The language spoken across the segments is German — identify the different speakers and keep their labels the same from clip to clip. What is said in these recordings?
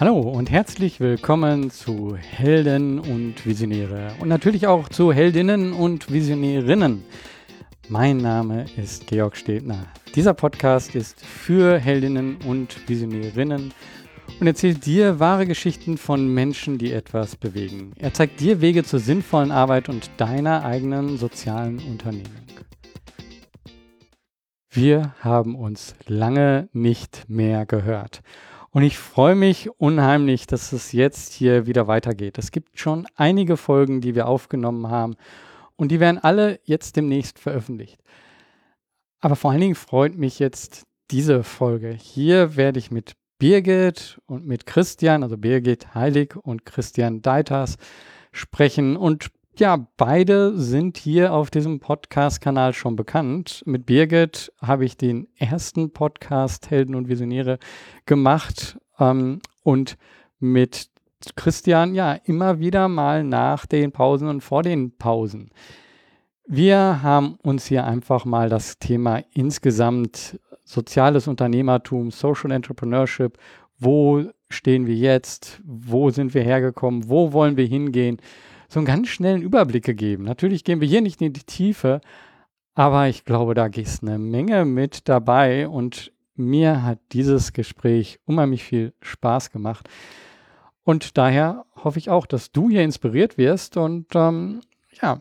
Speaker 1: Hallo und herzlich willkommen zu Helden und Visionäre und natürlich auch zu Heldinnen und Visionärinnen. Mein Name ist Georg Stebner. Dieser Podcast ist für Heldinnen und Visionärinnen und erzählt dir wahre Geschichten von Menschen, die etwas bewegen. Er zeigt dir Wege zur sinnvollen Arbeit und deiner eigenen sozialen Unternehmung. Wir haben uns lange nicht mehr gehört. Und ich freue mich unheimlich, dass es jetzt hier wieder weitergeht. Es gibt schon einige Folgen, die wir aufgenommen haben und die werden alle jetzt demnächst veröffentlicht. Aber vor allen Dingen freut mich jetzt diese Folge. Hier werde ich mit Birgit und mit Christian, also Birgit Heilig und Christian Deiters sprechen und ja, beide sind hier auf diesem Podcast-Kanal schon bekannt. Mit Birgit habe ich den ersten Podcast Helden und Visionäre gemacht ähm, und mit Christian ja immer wieder mal nach den Pausen und vor den Pausen. Wir haben uns hier einfach mal das Thema insgesamt soziales Unternehmertum, Social Entrepreneurship, wo stehen wir jetzt, wo sind wir hergekommen, wo wollen wir hingehen, so einen ganz schnellen Überblick gegeben. Natürlich gehen wir hier nicht in die Tiefe, aber ich glaube, da ist eine Menge mit dabei und mir hat dieses Gespräch unheimlich viel Spaß gemacht. Und daher hoffe ich auch, dass du hier inspiriert wirst und ähm, ja,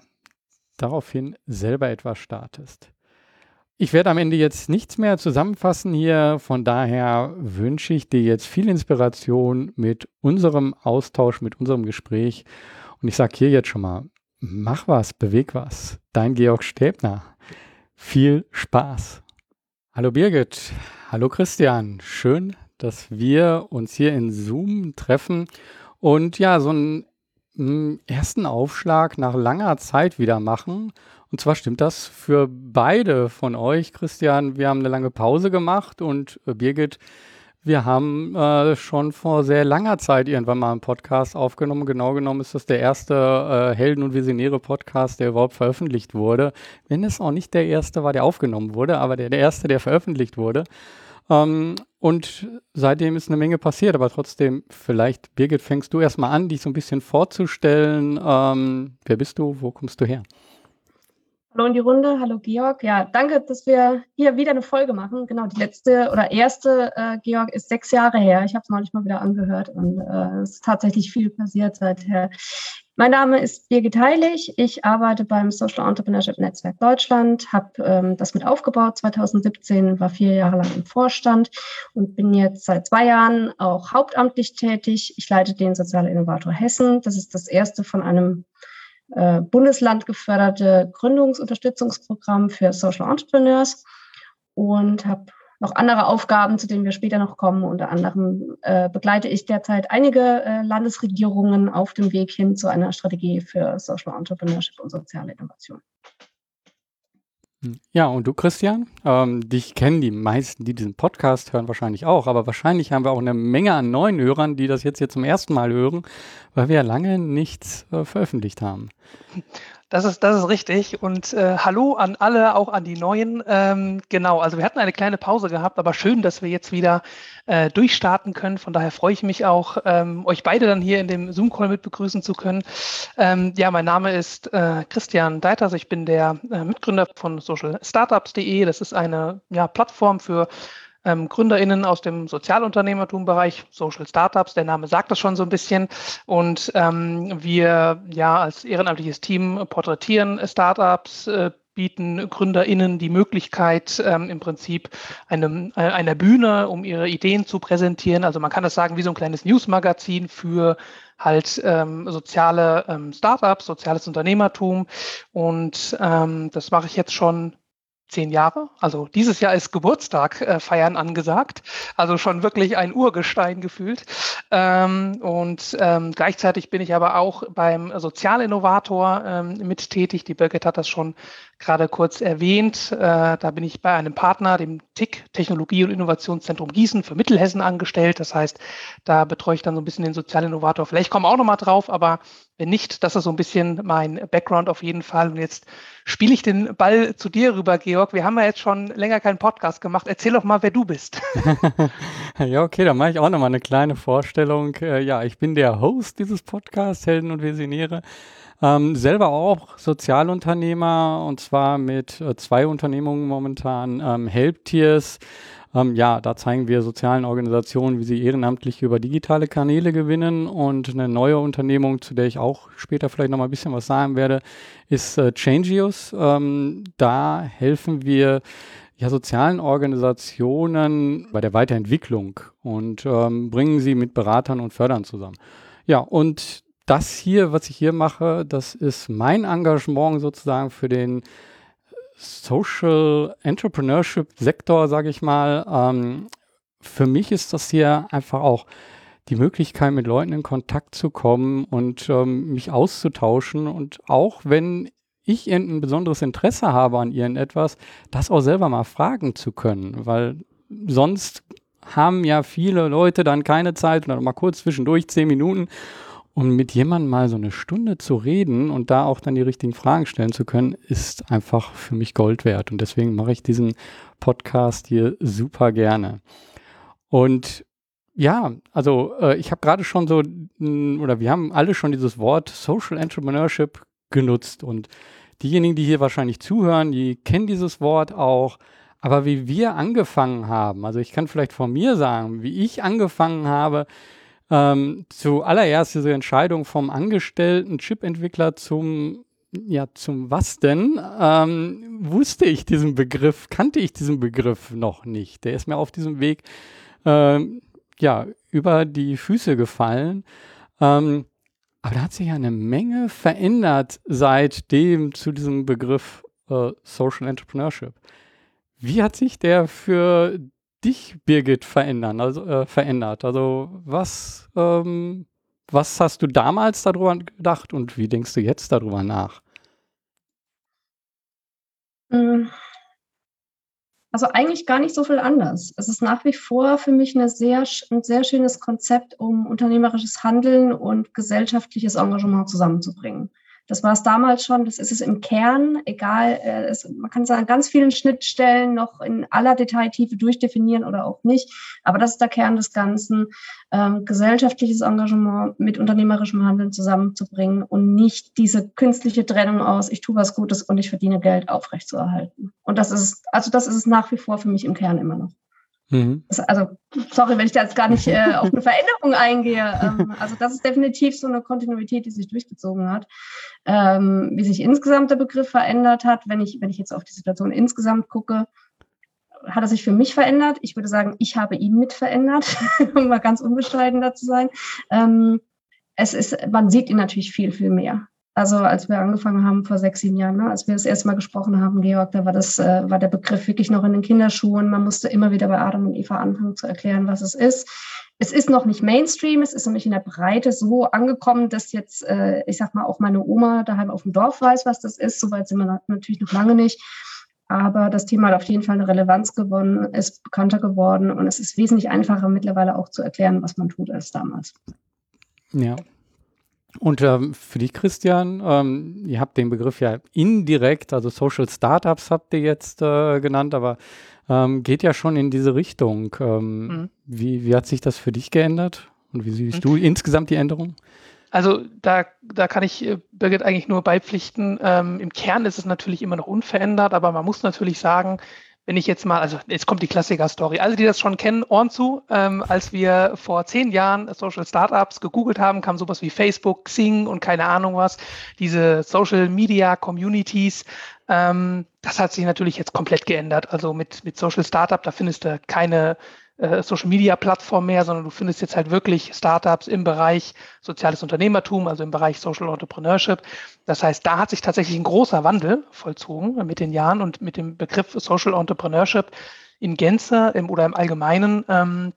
Speaker 1: daraufhin selber etwas startest. Ich werde am Ende jetzt nichts mehr zusammenfassen hier, von daher wünsche ich dir jetzt viel Inspiration mit unserem Austausch, mit unserem Gespräch und ich sage hier jetzt schon mal, mach was, beweg was. Dein Georg Stäbner. Viel Spaß. Hallo Birgit, hallo Christian. Schön, dass wir uns hier in Zoom treffen und ja, so einen hm, ersten Aufschlag nach langer Zeit wieder machen. Und zwar stimmt das für beide von euch. Christian, wir haben eine lange Pause gemacht und äh, Birgit, wir haben äh, schon vor sehr langer Zeit irgendwann mal einen Podcast aufgenommen. Genau genommen ist das der erste äh, Helden- und Visionäre-Podcast, der überhaupt veröffentlicht wurde. Wenn es auch nicht der erste war, der aufgenommen wurde, aber der, der erste, der veröffentlicht wurde. Ähm, und seitdem ist eine Menge passiert, aber trotzdem, vielleicht, Birgit, fängst du erstmal an, dich so ein bisschen vorzustellen. Ähm, wer bist du? Wo kommst du her?
Speaker 2: Hallo in die Runde, hallo Georg. Ja, danke, dass wir hier wieder eine Folge machen. Genau, die letzte oder erste, äh, Georg, ist sechs Jahre her. Ich habe es neulich mal wieder angehört und äh, es ist tatsächlich viel passiert seither. Mein Name ist Birgit Heilig. Ich arbeite beim Social Entrepreneurship Netzwerk Deutschland, habe ähm, das mit aufgebaut 2017, war vier Jahre lang im Vorstand und bin jetzt seit zwei Jahren auch hauptamtlich tätig. Ich leite den Soziale Innovator Hessen. Das ist das erste von einem äh, Bundesland geförderte Gründungsunterstützungsprogramm für Social Entrepreneurs und habe noch andere Aufgaben, zu denen wir später noch kommen. Unter anderem äh, begleite ich derzeit einige äh, Landesregierungen auf dem Weg hin zu einer Strategie für Social Entrepreneurship und soziale Innovation.
Speaker 1: Ja, und du, Christian? Ähm, dich kennen die meisten, die diesen Podcast hören, wahrscheinlich auch. Aber wahrscheinlich haben wir auch eine Menge an neuen Hörern, die das jetzt hier zum ersten Mal hören, weil wir ja lange nichts äh, veröffentlicht haben.
Speaker 3: Das ist, das ist richtig. Und äh, hallo an alle, auch an die Neuen. Ähm, genau, also wir hatten eine kleine Pause gehabt, aber schön, dass wir jetzt wieder äh, durchstarten können. Von daher freue ich mich auch, ähm, euch beide dann hier in dem Zoom-Call mit begrüßen zu können. Ähm, ja, mein Name ist äh, Christian Deiters. Ich bin der äh, Mitgründer von socialstartups.de. Das ist eine ja, Plattform für ähm, GründerInnen aus dem Sozialunternehmertum-Bereich, Social Startups, der Name sagt das schon so ein bisschen. Und ähm, wir ja als ehrenamtliches Team porträtieren Startups, äh, bieten GründerInnen die Möglichkeit, ähm, im Prinzip einem, äh, einer Bühne, um ihre Ideen zu präsentieren. Also man kann das sagen wie so ein kleines Newsmagazin für halt ähm, soziale ähm, Startups, soziales Unternehmertum. Und ähm, das mache ich jetzt schon zehn Jahre. Also dieses Jahr ist Geburtstag äh, feiern angesagt. Also schon wirklich ein Urgestein gefühlt. Ähm, und ähm, gleichzeitig bin ich aber auch beim Sozialinnovator ähm, mit tätig. Die Birgit hat das schon gerade kurz erwähnt. Äh, da bin ich bei einem Partner, dem TIC, Technologie- und Innovationszentrum Gießen für Mittelhessen angestellt. Das heißt, da betreue ich dann so ein bisschen den Sozialinnovator. Vielleicht kommen wir auch nochmal drauf, aber wenn nicht, das ist so ein bisschen mein Background auf jeden Fall. Und jetzt spiele ich den Ball zu dir rüber, Georg. Wir haben ja jetzt schon länger keinen Podcast gemacht. Erzähl doch mal, wer du bist.
Speaker 1: Ja, okay, dann mache ich auch nochmal eine kleine Vorstellung. Äh, ja, ich bin der Host dieses Podcasts, Helden und Visionäre. Ähm, selber auch Sozialunternehmer und zwar mit äh, zwei Unternehmungen momentan. Ähm, Helptiers, ähm, ja, da zeigen wir sozialen Organisationen, wie sie ehrenamtlich über digitale Kanäle gewinnen. Und eine neue Unternehmung, zu der ich auch später vielleicht nochmal ein bisschen was sagen werde, ist äh, Changius. Ähm, da helfen wir ja, sozialen Organisationen bei der Weiterentwicklung und ähm, bringen sie mit Beratern und Fördern zusammen. Ja, und das hier, was ich hier mache, das ist mein Engagement sozusagen für den Social Entrepreneurship Sektor, sage ich mal. Ähm, für mich ist das hier einfach auch die Möglichkeit, mit Leuten in Kontakt zu kommen und ähm, mich auszutauschen. Und auch wenn ich irgendein besonderes Interesse habe an irgendetwas, das auch selber mal fragen zu können, weil sonst haben ja viele Leute dann keine Zeit oder mal kurz zwischendurch zehn Minuten und mit jemandem mal so eine Stunde zu reden und da auch dann die richtigen Fragen stellen zu können, ist einfach für mich Gold wert. Und deswegen mache ich diesen Podcast hier super gerne. Und ja, also äh, ich habe gerade schon so, oder wir haben alle schon dieses Wort Social Entrepreneurship genutzt. Und diejenigen, die hier wahrscheinlich zuhören, die kennen dieses Wort auch. Aber wie wir angefangen haben, also ich kann vielleicht von mir sagen, wie ich angefangen habe, ähm, zuallererst diese Entscheidung vom angestellten Chip-Entwickler zum ja, zum was denn? Ähm, wusste ich diesen Begriff, kannte ich diesen Begriff noch nicht. Der ist mir auf diesem Weg ähm, ja, über die Füße gefallen. Ähm, aber da hat sich ja eine Menge verändert seitdem zu diesem Begriff äh, Social Entrepreneurship. Wie hat sich der für dich, Birgit, verändern, also, äh, verändert? Also was, ähm, was hast du damals darüber gedacht und wie denkst du jetzt darüber nach?
Speaker 2: Hm. Also eigentlich gar nicht so viel anders. Es ist nach wie vor für mich eine sehr, ein sehr schönes Konzept, um unternehmerisches Handeln und gesellschaftliches Engagement zusammenzubringen. Das war es damals schon, das ist es im Kern, egal, äh, es, man kann es an ganz vielen Schnittstellen noch in aller Detailtiefe durchdefinieren oder auch nicht, aber das ist der Kern des Ganzen, ähm, gesellschaftliches Engagement mit unternehmerischem Handeln zusammenzubringen und nicht diese künstliche Trennung aus, ich tue was Gutes und ich verdiene Geld aufrechtzuerhalten. Und das ist, also das ist es nach wie vor für mich im Kern immer noch. Mhm. Also, sorry, wenn ich da jetzt gar nicht äh, auf eine Veränderung eingehe. Ähm, also, das ist definitiv so eine Kontinuität, die sich durchgezogen hat. Ähm, wie sich insgesamt der Begriff verändert hat, wenn ich, wenn ich jetzt auf die Situation insgesamt gucke, hat er sich für mich verändert. Ich würde sagen, ich habe ihn mit verändert, um mal ganz unbescheiden zu sein. Ähm, es ist, man sieht ihn natürlich viel, viel mehr. Also als wir angefangen haben vor sechs, sieben Jahren, ne, als wir das erste Mal gesprochen haben, Georg, da war das, äh, war der Begriff wirklich noch in den Kinderschuhen. Man musste immer wieder bei Adam und Eva anfangen zu erklären, was es ist. Es ist noch nicht Mainstream, es ist nicht in der Breite so angekommen, dass jetzt, äh, ich sag mal, auch meine Oma daheim auf dem Dorf weiß, was das ist. Soweit sind wir natürlich noch lange nicht. Aber das Thema hat auf jeden Fall eine Relevanz gewonnen, ist bekannter geworden und es ist wesentlich einfacher mittlerweile auch zu erklären, was man tut, als damals.
Speaker 1: Ja, und ähm, für dich, Christian, ähm, ihr habt den Begriff ja indirekt, also Social Startups habt ihr jetzt äh, genannt, aber ähm, geht ja schon in diese Richtung. Ähm, mhm. Wie, wie hat sich das für dich geändert? Und wie siehst mhm. du insgesamt die Änderung?
Speaker 3: Also da, da kann ich äh, Birgit eigentlich nur beipflichten. Ähm, Im Kern ist es natürlich immer noch unverändert, aber man muss natürlich sagen, wenn ich jetzt mal, also jetzt kommt die Klassiker-Story. Alle, die das schon kennen, Ohren zu. Ähm, als wir vor zehn Jahren Social Startups gegoogelt haben, kam sowas wie Facebook, Xing und keine Ahnung was. Diese Social Media Communities. Ähm, das hat sich natürlich jetzt komplett geändert. Also mit, mit Social Startup, da findest du keine äh, Social Media Plattform mehr, sondern du findest jetzt halt wirklich Startups im Bereich soziales Unternehmertum, also im Bereich Social Entrepreneurship. Das heißt, da hat sich tatsächlich ein großer Wandel vollzogen mit den Jahren und mit dem Begriff Social Entrepreneurship in Gänze im, oder im Allgemeinen ähm,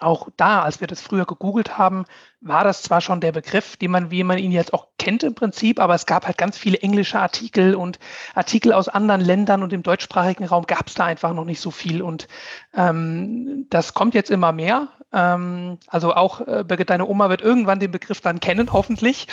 Speaker 3: auch da, als wir das früher gegoogelt haben, war das zwar schon der Begriff, den man, wie man ihn jetzt auch kennt im Prinzip, aber es gab halt ganz viele englische Artikel und Artikel aus anderen Ländern und im deutschsprachigen Raum gab es da einfach noch nicht so viel. Und ähm, das kommt jetzt immer mehr. Ähm, also auch, äh, Birgit, deine Oma wird irgendwann den Begriff dann kennen, hoffentlich.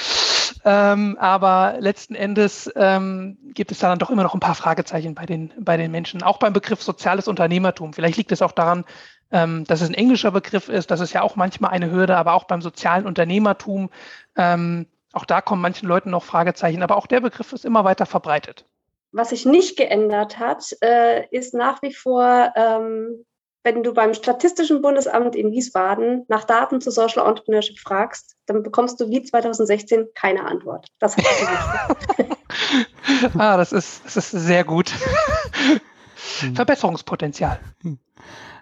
Speaker 3: Ähm, aber letzten Endes ähm, gibt es da dann doch immer noch ein paar Fragezeichen bei den, bei den Menschen. Auch beim Begriff soziales Unternehmertum. Vielleicht liegt es auch daran, ähm, dass es ein englischer Begriff ist. Das ist ja auch manchmal eine Hürde, aber auch beim sozialen Unternehmertum, ähm, auch da kommen manchen Leuten noch Fragezeichen. Aber auch der Begriff ist immer weiter verbreitet.
Speaker 2: Was sich nicht geändert hat, äh, ist nach wie vor ähm, wenn du beim Statistischen Bundesamt in Wiesbaden nach Daten zu Social Entrepreneurship fragst, dann bekommst du wie 2016 keine Antwort. Das hat
Speaker 3: Ah, das ist, das ist sehr gut. Hm. Verbesserungspotenzial.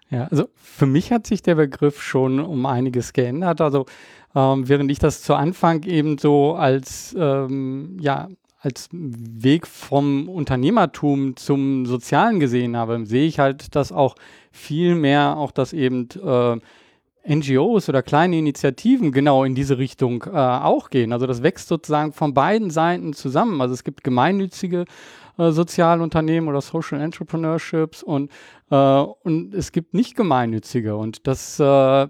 Speaker 1: Ja, also für mich hat sich der Begriff schon um einiges geändert. Also ähm, während ich das zu Anfang eben so als ähm, ja als Weg vom Unternehmertum zum Sozialen gesehen habe, sehe ich halt, dass auch viel mehr auch, dass eben äh, NGOs oder kleine Initiativen genau in diese Richtung äh, auch gehen. Also das wächst sozusagen von beiden Seiten zusammen. Also es gibt gemeinnützige äh, Sozialunternehmen oder Social Entrepreneurships und, äh, und es gibt nicht gemeinnützige. Und das äh,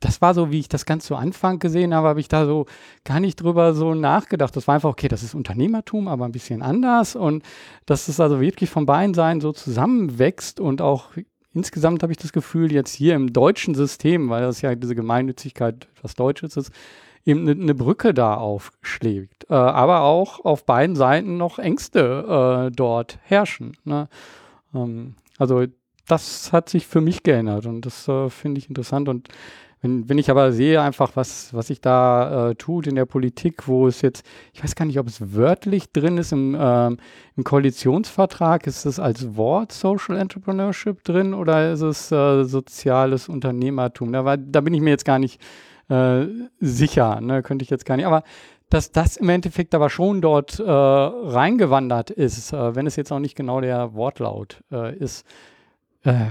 Speaker 1: das war so, wie ich das ganz zu Anfang gesehen habe, habe ich da so gar nicht drüber so nachgedacht. Das war einfach, okay, das ist Unternehmertum, aber ein bisschen anders und dass es also wirklich von beiden Seiten so zusammenwächst und auch insgesamt habe ich das Gefühl, jetzt hier im deutschen System, weil das ja diese Gemeinnützigkeit was Deutsches ist, eben eine, eine Brücke da aufschlägt. Äh, aber auch auf beiden Seiten noch Ängste äh, dort herrschen. Ne? Ähm, also das hat sich für mich geändert und das äh, finde ich interessant und wenn, wenn ich aber sehe einfach, was, was sich da äh, tut in der Politik, wo es jetzt, ich weiß gar nicht, ob es wörtlich drin ist im, ähm, im Koalitionsvertrag, ist es als Wort Social Entrepreneurship drin oder ist es äh, soziales Unternehmertum? Da, war, da bin ich mir jetzt gar nicht äh, sicher, ne? könnte ich jetzt gar nicht. Aber dass das im Endeffekt aber schon dort äh, reingewandert ist, äh, wenn es jetzt auch nicht genau der Wortlaut äh, ist. Äh,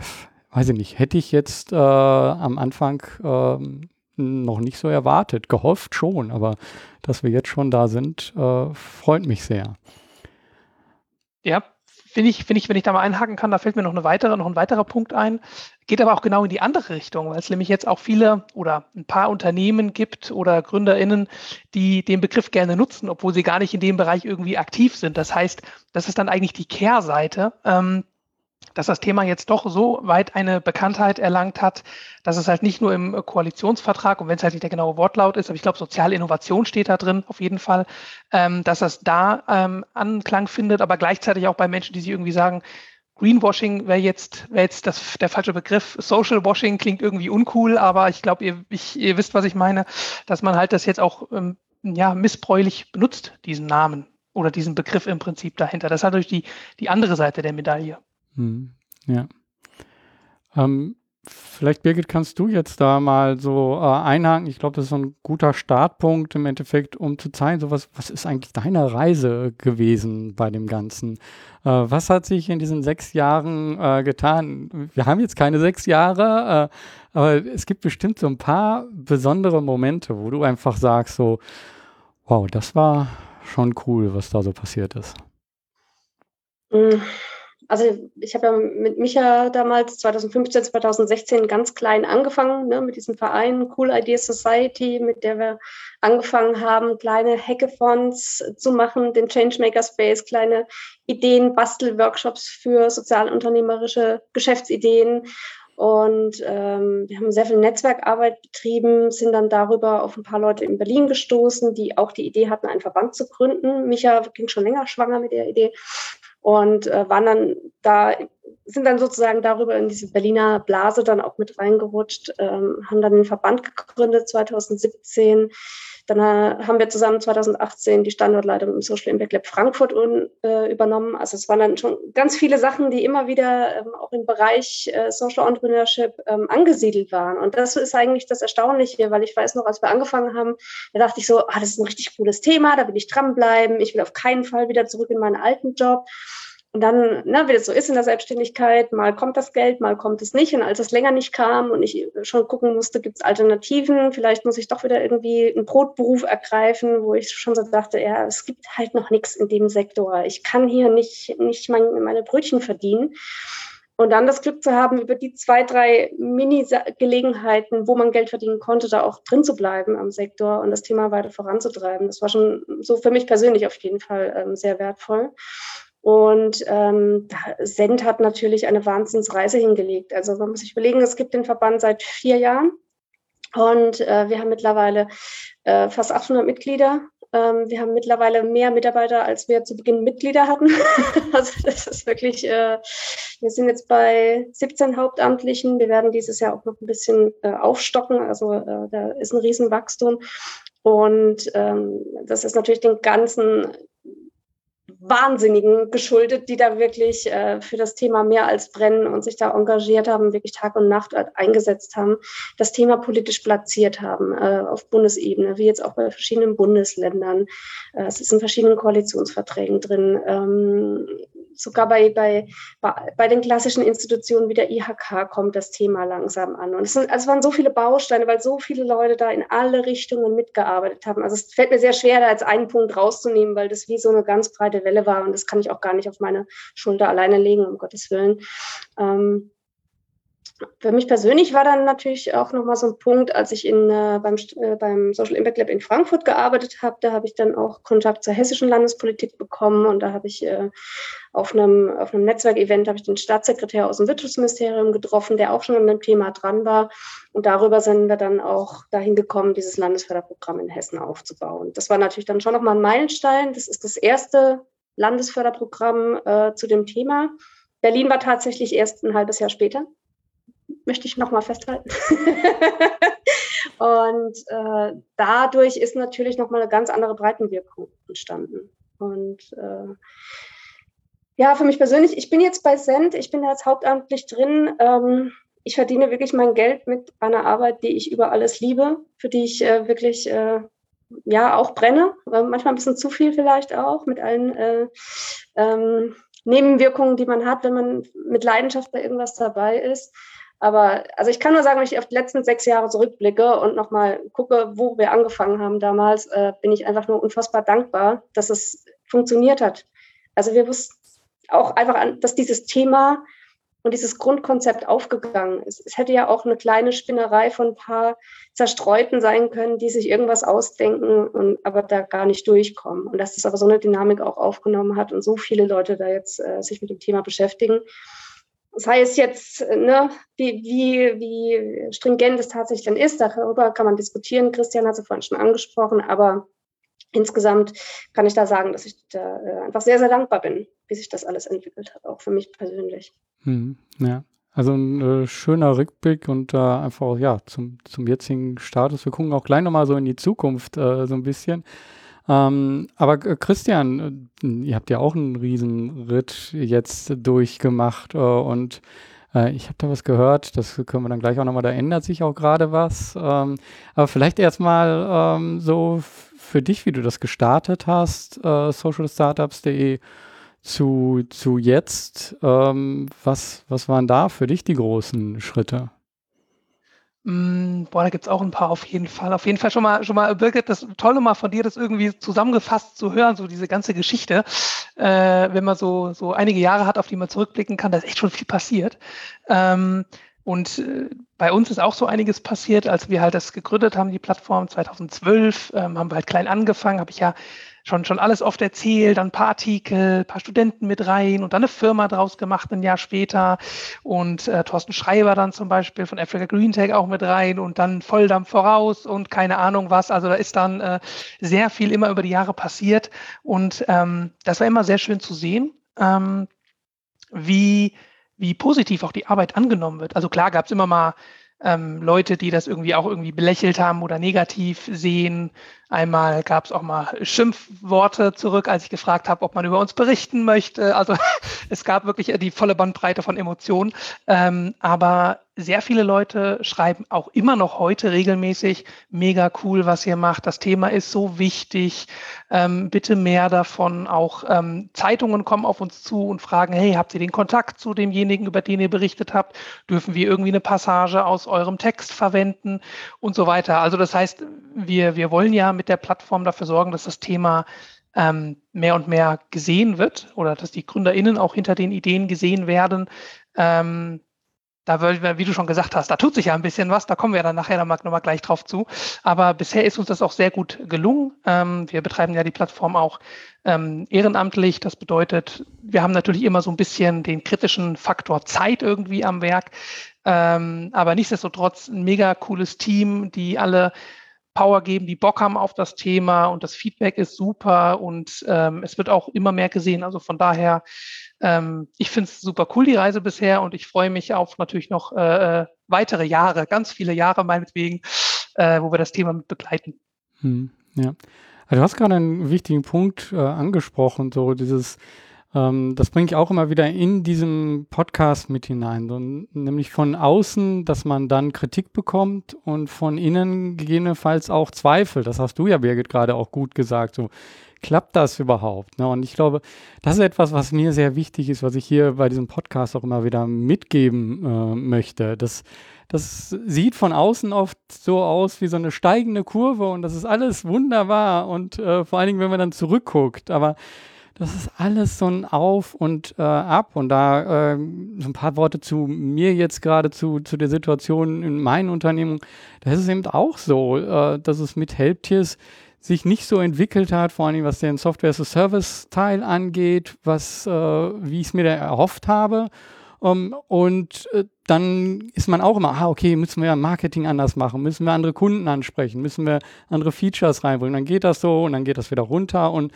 Speaker 1: weiß ich nicht, hätte ich jetzt äh, am Anfang ähm, noch nicht so erwartet. Gehofft schon, aber dass wir jetzt schon da sind, äh, freut mich sehr.
Speaker 3: Ja, finde ich, finde ich, wenn ich da mal einhaken kann, da fällt mir noch eine weitere, noch ein weiterer Punkt ein. Geht aber auch genau in die andere Richtung, weil es nämlich jetzt auch viele oder ein paar Unternehmen gibt oder GründerInnen, die den Begriff gerne nutzen, obwohl sie gar nicht in dem Bereich irgendwie aktiv sind. Das heißt, das ist dann eigentlich die Kehrseite. Ähm, dass das Thema jetzt doch so weit eine Bekanntheit erlangt hat, dass es halt nicht nur im Koalitionsvertrag und wenn es halt nicht der genaue Wortlaut ist, aber ich glaube, soziale Innovation steht da drin auf jeden Fall, ähm, dass das da ähm, Anklang findet, aber gleichzeitig auch bei Menschen, die sich irgendwie sagen, Greenwashing wäre jetzt, wäre jetzt das, der falsche Begriff. Social Washing klingt irgendwie uncool, aber ich glaube, ihr, ihr wisst, was ich meine, dass man halt das jetzt auch ähm, ja, missbräuchlich benutzt, diesen Namen oder diesen Begriff im Prinzip dahinter. Das ist natürlich die, die andere Seite der Medaille.
Speaker 1: Hm, ja. Ähm, vielleicht, Birgit, kannst du jetzt da mal so äh, einhaken. Ich glaube, das ist so ein guter Startpunkt im Endeffekt, um zu zeigen, so was, was ist eigentlich deine Reise gewesen bei dem Ganzen? Äh, was hat sich in diesen sechs Jahren äh, getan? Wir haben jetzt keine sechs Jahre, äh, aber es gibt bestimmt so ein paar besondere Momente, wo du einfach sagst, so, wow, das war schon cool, was da so passiert ist.
Speaker 2: Mhm also ich habe ja mit Micha damals 2015, 2016 ganz klein angefangen, ne, mit diesem Verein Cool Idea Society, mit der wir angefangen haben, kleine Hackathons zu machen, den Changemaker Space, kleine Ideen, Bastelworkshops für sozialunternehmerische Geschäftsideen. Und ähm, wir haben sehr viel Netzwerkarbeit betrieben, sind dann darüber auf ein paar Leute in Berlin gestoßen, die auch die Idee hatten, einen Verband zu gründen. Micha ging schon länger schwanger mit der Idee und äh, waren dann da, sind dann sozusagen darüber in diese Berliner Blase dann auch mit reingerutscht, ähm, haben dann den Verband gegründet 2017. Dann haben wir zusammen 2018 die Standortleitung im Social Impact Lab Frankfurt äh, übernommen. Also es waren dann schon ganz viele Sachen, die immer wieder ähm, auch im Bereich äh, Social Entrepreneurship ähm, angesiedelt waren. Und das ist eigentlich das Erstaunliche, weil ich weiß noch, als wir angefangen haben, da dachte ich so, ah, das ist ein richtig cooles Thema, da will ich dranbleiben. Ich will auf keinen Fall wieder zurück in meinen alten Job. Und dann, ne, wie das so ist in der Selbstständigkeit, mal kommt das Geld, mal kommt es nicht. Und als es länger nicht kam und ich schon gucken musste, gibt es Alternativen, vielleicht muss ich doch wieder irgendwie einen Brotberuf ergreifen, wo ich schon so dachte, ja, es gibt halt noch nichts in dem Sektor. Ich kann hier nicht, nicht mein, meine Brötchen verdienen. Und dann das Glück zu haben, über die zwei, drei Mini-Gelegenheiten, wo man Geld verdienen konnte, da auch drin zu bleiben am Sektor und das Thema weiter voranzutreiben. Das war schon so für mich persönlich auf jeden Fall ähm, sehr wertvoll. Und ähm, Send hat natürlich eine Wahnsinnsreise hingelegt. Also man muss sich überlegen, es gibt den Verband seit vier Jahren und äh, wir haben mittlerweile äh, fast 800 Mitglieder ähm, wir haben mittlerweile mehr Mitarbeiter, als wir zu Beginn Mitglieder hatten. also das ist wirklich, äh, wir sind jetzt bei 17 Hauptamtlichen. Wir werden dieses Jahr auch noch ein bisschen äh, aufstocken. Also äh, da ist ein Riesenwachstum. Und ähm, das ist natürlich den ganzen Wahnsinnigen geschuldet, die da wirklich äh, für das Thema mehr als brennen und sich da engagiert haben, wirklich Tag und Nacht eingesetzt haben, das Thema politisch platziert haben äh, auf Bundesebene, wie jetzt auch bei verschiedenen Bundesländern. Äh, es ist in verschiedenen Koalitionsverträgen drin. Ähm, sogar bei, bei, bei den klassischen Institutionen wie der IHK kommt das Thema langsam an. Und es, sind, also es waren so viele Bausteine, weil so viele Leute da in alle Richtungen mitgearbeitet haben. Also es fällt mir sehr schwer, da jetzt einen Punkt rauszunehmen, weil das wie so eine ganz breite Welle war und das kann ich auch gar nicht auf meine Schulter alleine legen, um Gottes Willen. Ähm, für mich persönlich war dann natürlich auch nochmal so ein Punkt, als ich in, äh, beim, äh, beim Social Impact Lab in Frankfurt gearbeitet habe, da habe ich dann auch Kontakt zur hessischen Landespolitik bekommen und da habe ich äh, auf einem, auf einem Netzwerkevent habe ich den Staatssekretär aus dem Wirtschaftsministerium getroffen, der auch schon an dem Thema dran war und darüber sind wir dann auch dahin gekommen, dieses Landesförderprogramm in Hessen aufzubauen. Das war natürlich dann schon nochmal ein Meilenstein. Das ist das erste Landesförderprogramm äh, zu dem Thema. Berlin war tatsächlich erst ein halbes Jahr später möchte ich nochmal festhalten. und äh, dadurch ist natürlich nochmal eine ganz andere Breitenwirkung entstanden. Und äh, ja, für mich persönlich, ich bin jetzt bei Send, ich bin jetzt hauptamtlich drin. Ähm, ich verdiene wirklich mein Geld mit einer Arbeit, die ich über alles liebe, für die ich äh, wirklich äh, ja auch brenne, manchmal ein bisschen zu viel vielleicht auch, mit allen äh, ähm, Nebenwirkungen, die man hat, wenn man mit Leidenschaft bei irgendwas dabei ist. Aber also ich kann nur sagen, wenn ich auf die letzten sechs Jahre zurückblicke und nochmal gucke, wo wir angefangen haben damals, äh, bin ich einfach nur unfassbar dankbar, dass es funktioniert hat. Also wir wussten auch einfach, an, dass dieses Thema und dieses Grundkonzept aufgegangen ist. Es hätte ja auch eine kleine Spinnerei von ein paar Zerstreuten sein können, die sich irgendwas ausdenken und aber da gar nicht durchkommen. Und dass es aber so eine Dynamik auch aufgenommen hat und so viele Leute da jetzt äh, sich mit dem Thema beschäftigen. Das heißt jetzt, ne, wie, wie, wie stringent es tatsächlich dann ist, darüber kann man diskutieren. Christian hat es vorhin schon angesprochen, aber insgesamt kann ich da sagen, dass ich da äh, einfach sehr, sehr dankbar bin, wie sich das alles entwickelt hat, auch für mich persönlich.
Speaker 1: Hm, ja. Also ein äh, schöner Rückblick und äh, einfach ja zum, zum jetzigen Status. Wir gucken auch gleich nochmal so in die Zukunft äh, so ein bisschen. Ähm, aber äh, Christian, äh, ihr habt ja auch einen Riesenritt jetzt durchgemacht äh, und äh, ich habe da was gehört, das können wir dann gleich auch nochmal, da ändert sich auch gerade was. Ähm, aber vielleicht erstmal ähm, so für dich, wie du das gestartet hast, äh, socialstartups.de zu, zu jetzt. Ähm, was, was waren da für dich die großen Schritte?
Speaker 3: Mm, boah, da gibt es auch ein paar auf jeden Fall. Auf jeden Fall schon mal, schon mal, Birgit, das Tolle mal von dir, das irgendwie zusammengefasst zu hören, so diese ganze Geschichte. Äh, wenn man so, so einige Jahre hat, auf die man zurückblicken kann, da ist echt schon viel passiert. Ähm, und äh, bei uns ist auch so einiges passiert, als wir halt das gegründet haben, die Plattform 2012, ähm, haben wir halt klein angefangen, habe ich ja schon, schon alles oft erzählt, dann ein paar Artikel, ein paar Studenten mit rein und dann eine Firma draus gemacht ein Jahr später und äh, Thorsten Schreiber dann zum Beispiel von Africa Green Tech auch mit rein und dann Volldampf voraus und keine Ahnung was. Also da ist dann äh, sehr viel immer über die Jahre passiert und ähm, das war immer sehr schön zu sehen, ähm, wie, wie positiv auch die Arbeit angenommen wird. Also klar gab es immer mal ähm, Leute, die das irgendwie auch irgendwie belächelt haben oder negativ sehen. Einmal gab es auch mal Schimpfworte zurück, als ich gefragt habe, ob man über uns berichten möchte. Also es gab wirklich die volle Bandbreite von Emotionen. Ähm, aber sehr viele Leute schreiben auch immer noch heute regelmäßig, mega cool, was ihr macht. Das Thema ist so wichtig. Ähm, bitte mehr davon. Auch ähm, Zeitungen kommen auf uns zu und fragen, hey, habt ihr den Kontakt zu demjenigen, über den ihr berichtet habt? Dürfen wir irgendwie eine Passage aus eurem Text verwenden und so weiter? Also das heißt, wir, wir wollen ja mit der Plattform dafür sorgen, dass das Thema ähm, mehr und mehr gesehen wird oder dass die GründerInnen auch hinter den Ideen gesehen werden. Ähm, da wir, wie du schon gesagt hast, da tut sich ja ein bisschen was, da kommen wir dann nachher nochmal noch mal gleich drauf zu. Aber bisher ist uns das auch sehr gut gelungen. Ähm, wir betreiben ja die Plattform auch ähm, ehrenamtlich. Das bedeutet, wir haben natürlich immer so ein bisschen den kritischen Faktor Zeit irgendwie am Werk. Ähm, aber nichtsdestotrotz ein mega cooles Team, die alle Power geben, die Bock haben auf das Thema und das Feedback ist super und ähm, es wird auch immer mehr gesehen. Also von daher ähm, ich finde es super cool, die Reise bisher, und ich freue mich auf natürlich noch äh, äh, weitere Jahre, ganz viele Jahre meinetwegen, äh, wo wir das Thema mit begleiten.
Speaker 1: Hm, ja. Also du hast gerade einen wichtigen Punkt äh, angesprochen, so dieses, ähm, das bringe ich auch immer wieder in diesem Podcast mit hinein, so, nämlich von außen, dass man dann Kritik bekommt und von innen gegebenenfalls auch Zweifel. Das hast du ja, Birgit, gerade auch gut gesagt. So, klappt das überhaupt? Ne? Und ich glaube, das ist etwas, was mir sehr wichtig ist, was ich hier bei diesem Podcast auch immer wieder mitgeben äh, möchte. Das, das sieht von außen oft so aus wie so eine steigende Kurve und das ist alles wunderbar und äh, vor allen Dingen, wenn man dann zurückguckt. Aber das ist alles so ein Auf und äh, Ab. Und da äh, so ein paar Worte zu mir jetzt gerade zu, zu der Situation in meinen Unternehmungen. Da ist es eben auch so, äh, dass es mit Helptiers sich nicht so entwickelt hat, vor allem was den Software-as-a-Service-Teil angeht, was, äh, wie ich es mir da erhofft habe. Um, ähm, und äh, dann ist man auch immer, ah, okay, müssen wir Marketing anders machen, müssen wir andere Kunden ansprechen, müssen wir andere Features reinbringen. Dann geht das so und dann geht das wieder runter. Und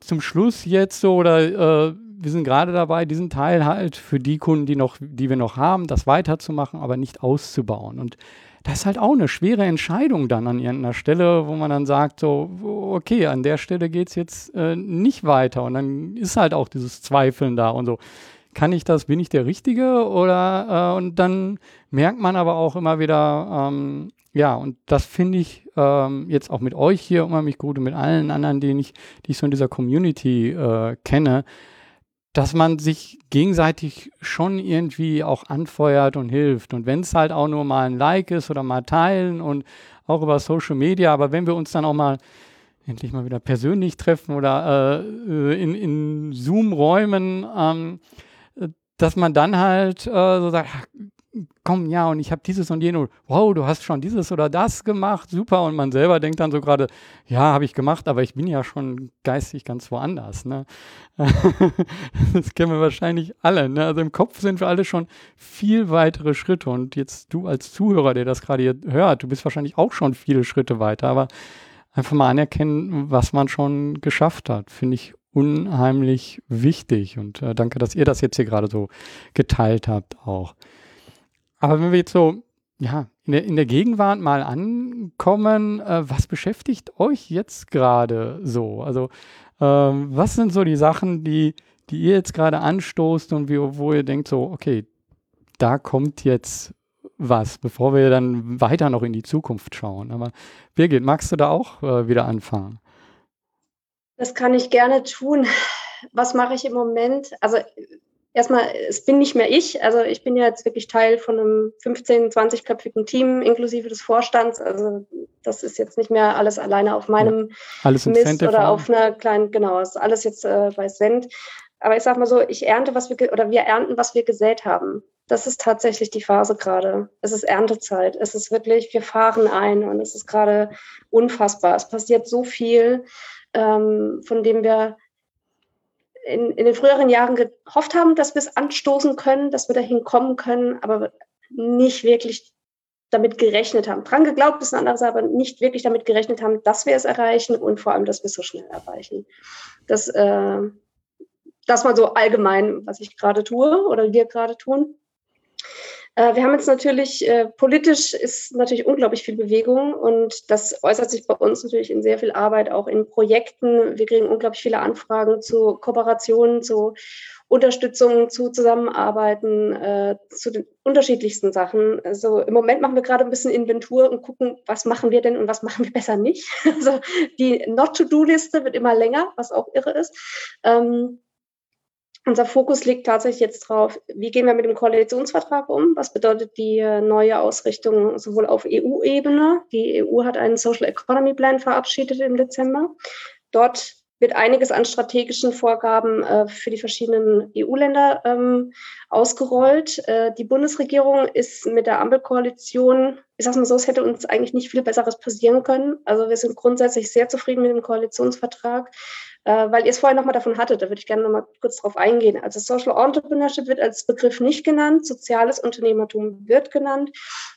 Speaker 1: zum Schluss jetzt so, oder äh, wir sind gerade dabei, diesen Teil halt für die Kunden, die noch, die wir noch haben, das weiterzumachen, aber nicht auszubauen. Und das ist halt auch eine schwere Entscheidung dann an irgendeiner Stelle, wo man dann sagt, so, okay, an der Stelle geht es jetzt äh, nicht weiter. Und dann ist halt auch dieses Zweifeln da und so. Kann ich das, bin ich der Richtige? Oder äh, und dann merkt man aber auch immer wieder, ähm, ja, und das finde ich ähm, jetzt auch mit euch hier unheimlich gut und mit allen anderen, die ich, die ich so in dieser Community äh, kenne, dass man sich gegenseitig schon irgendwie auch anfeuert und hilft. Und wenn es halt auch nur mal ein Like ist oder mal teilen und auch über Social Media, aber wenn wir uns dann auch mal endlich mal wieder persönlich treffen oder äh, in, in Zoom-Räumen, ähm, dass man dann halt äh, so sagt, komm, ja, und ich habe dieses und jenes, wow, du hast schon dieses oder das gemacht, super. Und man selber denkt dann so gerade, ja, habe ich gemacht, aber ich bin ja schon geistig ganz woanders. Ne? das kennen wir wahrscheinlich alle. Ne? Also im Kopf sind wir alle schon viel weitere Schritte. Und jetzt du als Zuhörer, der das gerade hört, du bist wahrscheinlich auch schon viele Schritte weiter, aber einfach mal anerkennen, was man schon geschafft hat, finde ich unheimlich wichtig. Und äh, danke, dass ihr das jetzt hier gerade so geteilt habt auch. Aber wenn wir jetzt so, ja, in der, in der Gegenwart mal ankommen, äh, was beschäftigt euch jetzt gerade so? Also, ähm, was sind so die Sachen, die, die ihr jetzt gerade anstoßt und wie, wo ihr denkt so, okay, da kommt jetzt was, bevor wir dann weiter noch in die Zukunft schauen. Aber Birgit, magst du da auch äh, wieder anfangen?
Speaker 2: Das kann ich gerne tun. Was mache ich im Moment? Also erstmal, es bin nicht mehr ich. Also ich bin ja jetzt wirklich Teil von einem 15-, 20-köpfigen Team inklusive des Vorstands. Also das ist jetzt nicht mehr alles alleine auf meinem
Speaker 1: alles
Speaker 2: Mist oder auf einer kleinen, genau, ist alles jetzt äh, bei Send. Aber ich sag mal so, ich ernte, was wir, oder wir ernten, was wir gesät haben. Das ist tatsächlich die Phase gerade. Es ist Erntezeit. Es ist wirklich, wir fahren ein und es ist gerade unfassbar. Es passiert so viel, ähm, von dem wir in, in den früheren Jahren gehofft haben, dass wir es anstoßen können, dass wir dahin kommen können, aber nicht wirklich damit gerechnet haben. Dran geglaubt ist ein anderes, aber nicht wirklich damit gerechnet haben, dass wir es erreichen und vor allem, dass wir es so schnell erreichen. Das, äh, das mal so allgemein, was ich gerade tue oder wir gerade tun. Äh, wir haben jetzt natürlich, äh, politisch ist natürlich unglaublich viel Bewegung und das äußert sich bei uns natürlich in sehr viel Arbeit, auch in Projekten. Wir kriegen unglaublich viele Anfragen zu Kooperationen, zu Unterstützung, zu Zusammenarbeiten, äh, zu den unterschiedlichsten Sachen. Also im Moment machen wir gerade ein bisschen Inventur und gucken, was machen wir denn und was machen wir besser nicht. Also die Not-to-Do-Liste wird immer länger, was auch irre ist. Ähm, unser Fokus liegt tatsächlich jetzt drauf, wie gehen wir mit dem Koalitionsvertrag um? Was bedeutet die äh, neue Ausrichtung sowohl auf EU-Ebene? Die EU hat einen Social Economy Plan verabschiedet im Dezember. Dort wird einiges an strategischen Vorgaben äh, für die verschiedenen EU-Länder ähm, ausgerollt. Äh, die Bundesregierung ist mit der Ampelkoalition, ich sage mal so, es hätte uns eigentlich nicht viel Besseres passieren können. Also wir sind grundsätzlich sehr zufrieden mit dem Koalitionsvertrag, äh, weil ihr es vorher nochmal davon hattet. Da würde ich gerne nochmal kurz drauf eingehen. Also Social Entrepreneurship wird als Begriff nicht genannt, soziales Unternehmertum wird genannt.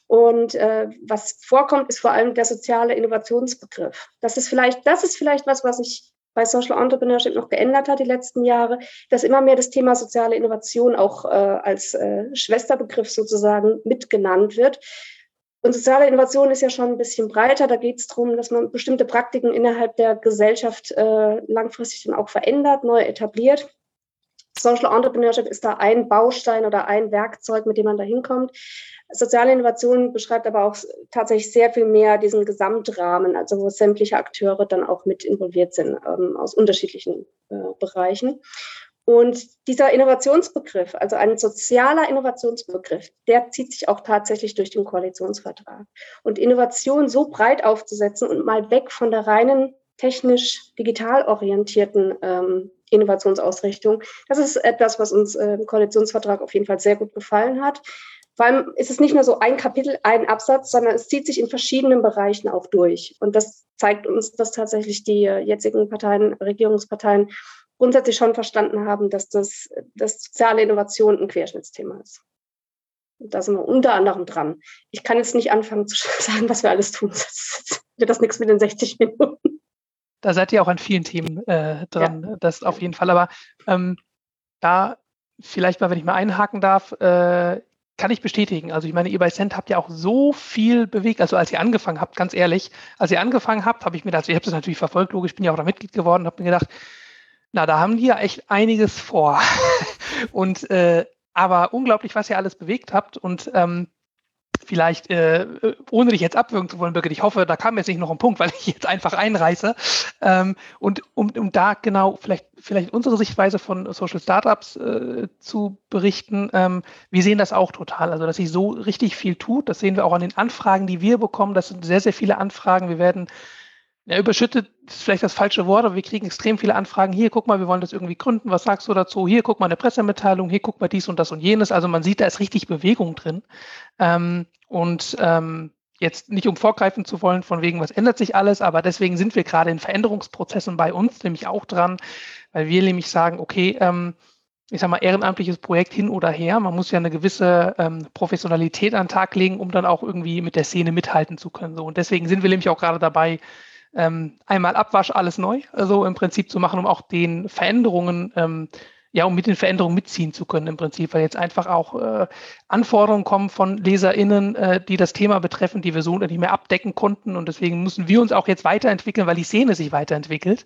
Speaker 2: Und äh, was vorkommt, ist vor allem der soziale Innovationsbegriff. Das ist vielleicht, das ist vielleicht was, was ich bei Social Entrepreneurship noch geändert hat die letzten Jahre, dass immer mehr das Thema soziale Innovation auch äh, als äh, Schwesterbegriff sozusagen mitgenannt wird. Und soziale Innovation ist ja schon ein bisschen breiter. Da geht es darum, dass man bestimmte Praktiken innerhalb der Gesellschaft äh, langfristig dann auch verändert, neu etabliert. Social Entrepreneurship ist da ein Baustein oder ein Werkzeug, mit dem man da hinkommt. Soziale Innovation beschreibt aber auch tatsächlich sehr viel mehr diesen Gesamtrahmen, also wo sämtliche Akteure dann auch mit involviert sind ähm, aus unterschiedlichen äh, Bereichen. Und dieser Innovationsbegriff, also ein sozialer Innovationsbegriff, der zieht sich auch tatsächlich durch den Koalitionsvertrag. Und Innovation so breit aufzusetzen und mal weg von der reinen technisch digital orientierten ähm, Innovationsausrichtung, das ist etwas, was uns äh, im Koalitionsvertrag auf jeden Fall sehr gut gefallen hat. Vor allem ist es nicht nur so ein Kapitel, ein Absatz, sondern es zieht sich in verschiedenen Bereichen auch durch. Und das zeigt uns, dass tatsächlich die jetzigen Parteien, Regierungsparteien grundsätzlich schon verstanden haben, dass das dass soziale Innovation ein Querschnittsthema ist. Und da sind wir unter anderem dran. Ich kann jetzt nicht anfangen zu sagen, was wir alles tun. Das wird das nichts mit den 60 Minuten.
Speaker 3: Da seid ihr auch an vielen Themen äh, dran, ja. das auf jeden Fall. Aber ähm, da vielleicht mal, wenn ich mal einhaken darf, äh, kann ich bestätigen. Also ich meine, ihr bei Cent habt ja auch so viel bewegt. Also als ihr angefangen habt, ganz ehrlich, als ihr angefangen habt, habe ich mir das, ich habe das natürlich verfolgt, logisch, bin ja auch da Mitglied geworden, habe mir gedacht, na, da haben die ja echt einiges vor. und äh, aber unglaublich, was ihr alles bewegt habt. Und ähm, vielleicht, äh, ohne dich jetzt abwürgen zu wollen, Birgit, ich hoffe, da kam jetzt nicht noch ein Punkt, weil ich jetzt einfach einreiße. Ähm, und um, um da genau vielleicht, vielleicht unsere Sichtweise von Social Startups äh, zu berichten, ähm, wir sehen das auch total. Also, dass sich so richtig viel tut, das sehen wir auch an den Anfragen, die wir bekommen. Das sind sehr, sehr viele Anfragen. Wir werden ja, überschüttet ist vielleicht das falsche Wort, aber wir kriegen extrem viele Anfragen. Hier, guck mal, wir wollen das irgendwie gründen. Was sagst du dazu? Hier, guck mal eine Pressemitteilung. Hier, guck mal dies und das und jenes. Also man sieht, da ist richtig Bewegung drin. Ähm, und ähm, jetzt nicht um vorgreifen zu wollen, von wegen, was ändert sich alles, aber deswegen sind wir gerade in Veränderungsprozessen bei uns nämlich auch dran, weil wir nämlich sagen, okay, ähm, ich sag mal, ehrenamtliches Projekt hin oder her. Man muss ja eine gewisse ähm, Professionalität an den Tag legen, um dann auch irgendwie mit der Szene mithalten zu können. So. Und deswegen sind wir nämlich auch gerade dabei, ähm, einmal Abwasch, alles neu, also im Prinzip zu machen, um auch den Veränderungen, ähm, ja, um mit den Veränderungen mitziehen zu können im Prinzip, weil jetzt einfach auch äh, Anforderungen kommen von LeserInnen, äh, die das Thema betreffen, die wir so nicht mehr abdecken konnten und deswegen müssen wir uns auch jetzt weiterentwickeln, weil die Szene sich weiterentwickelt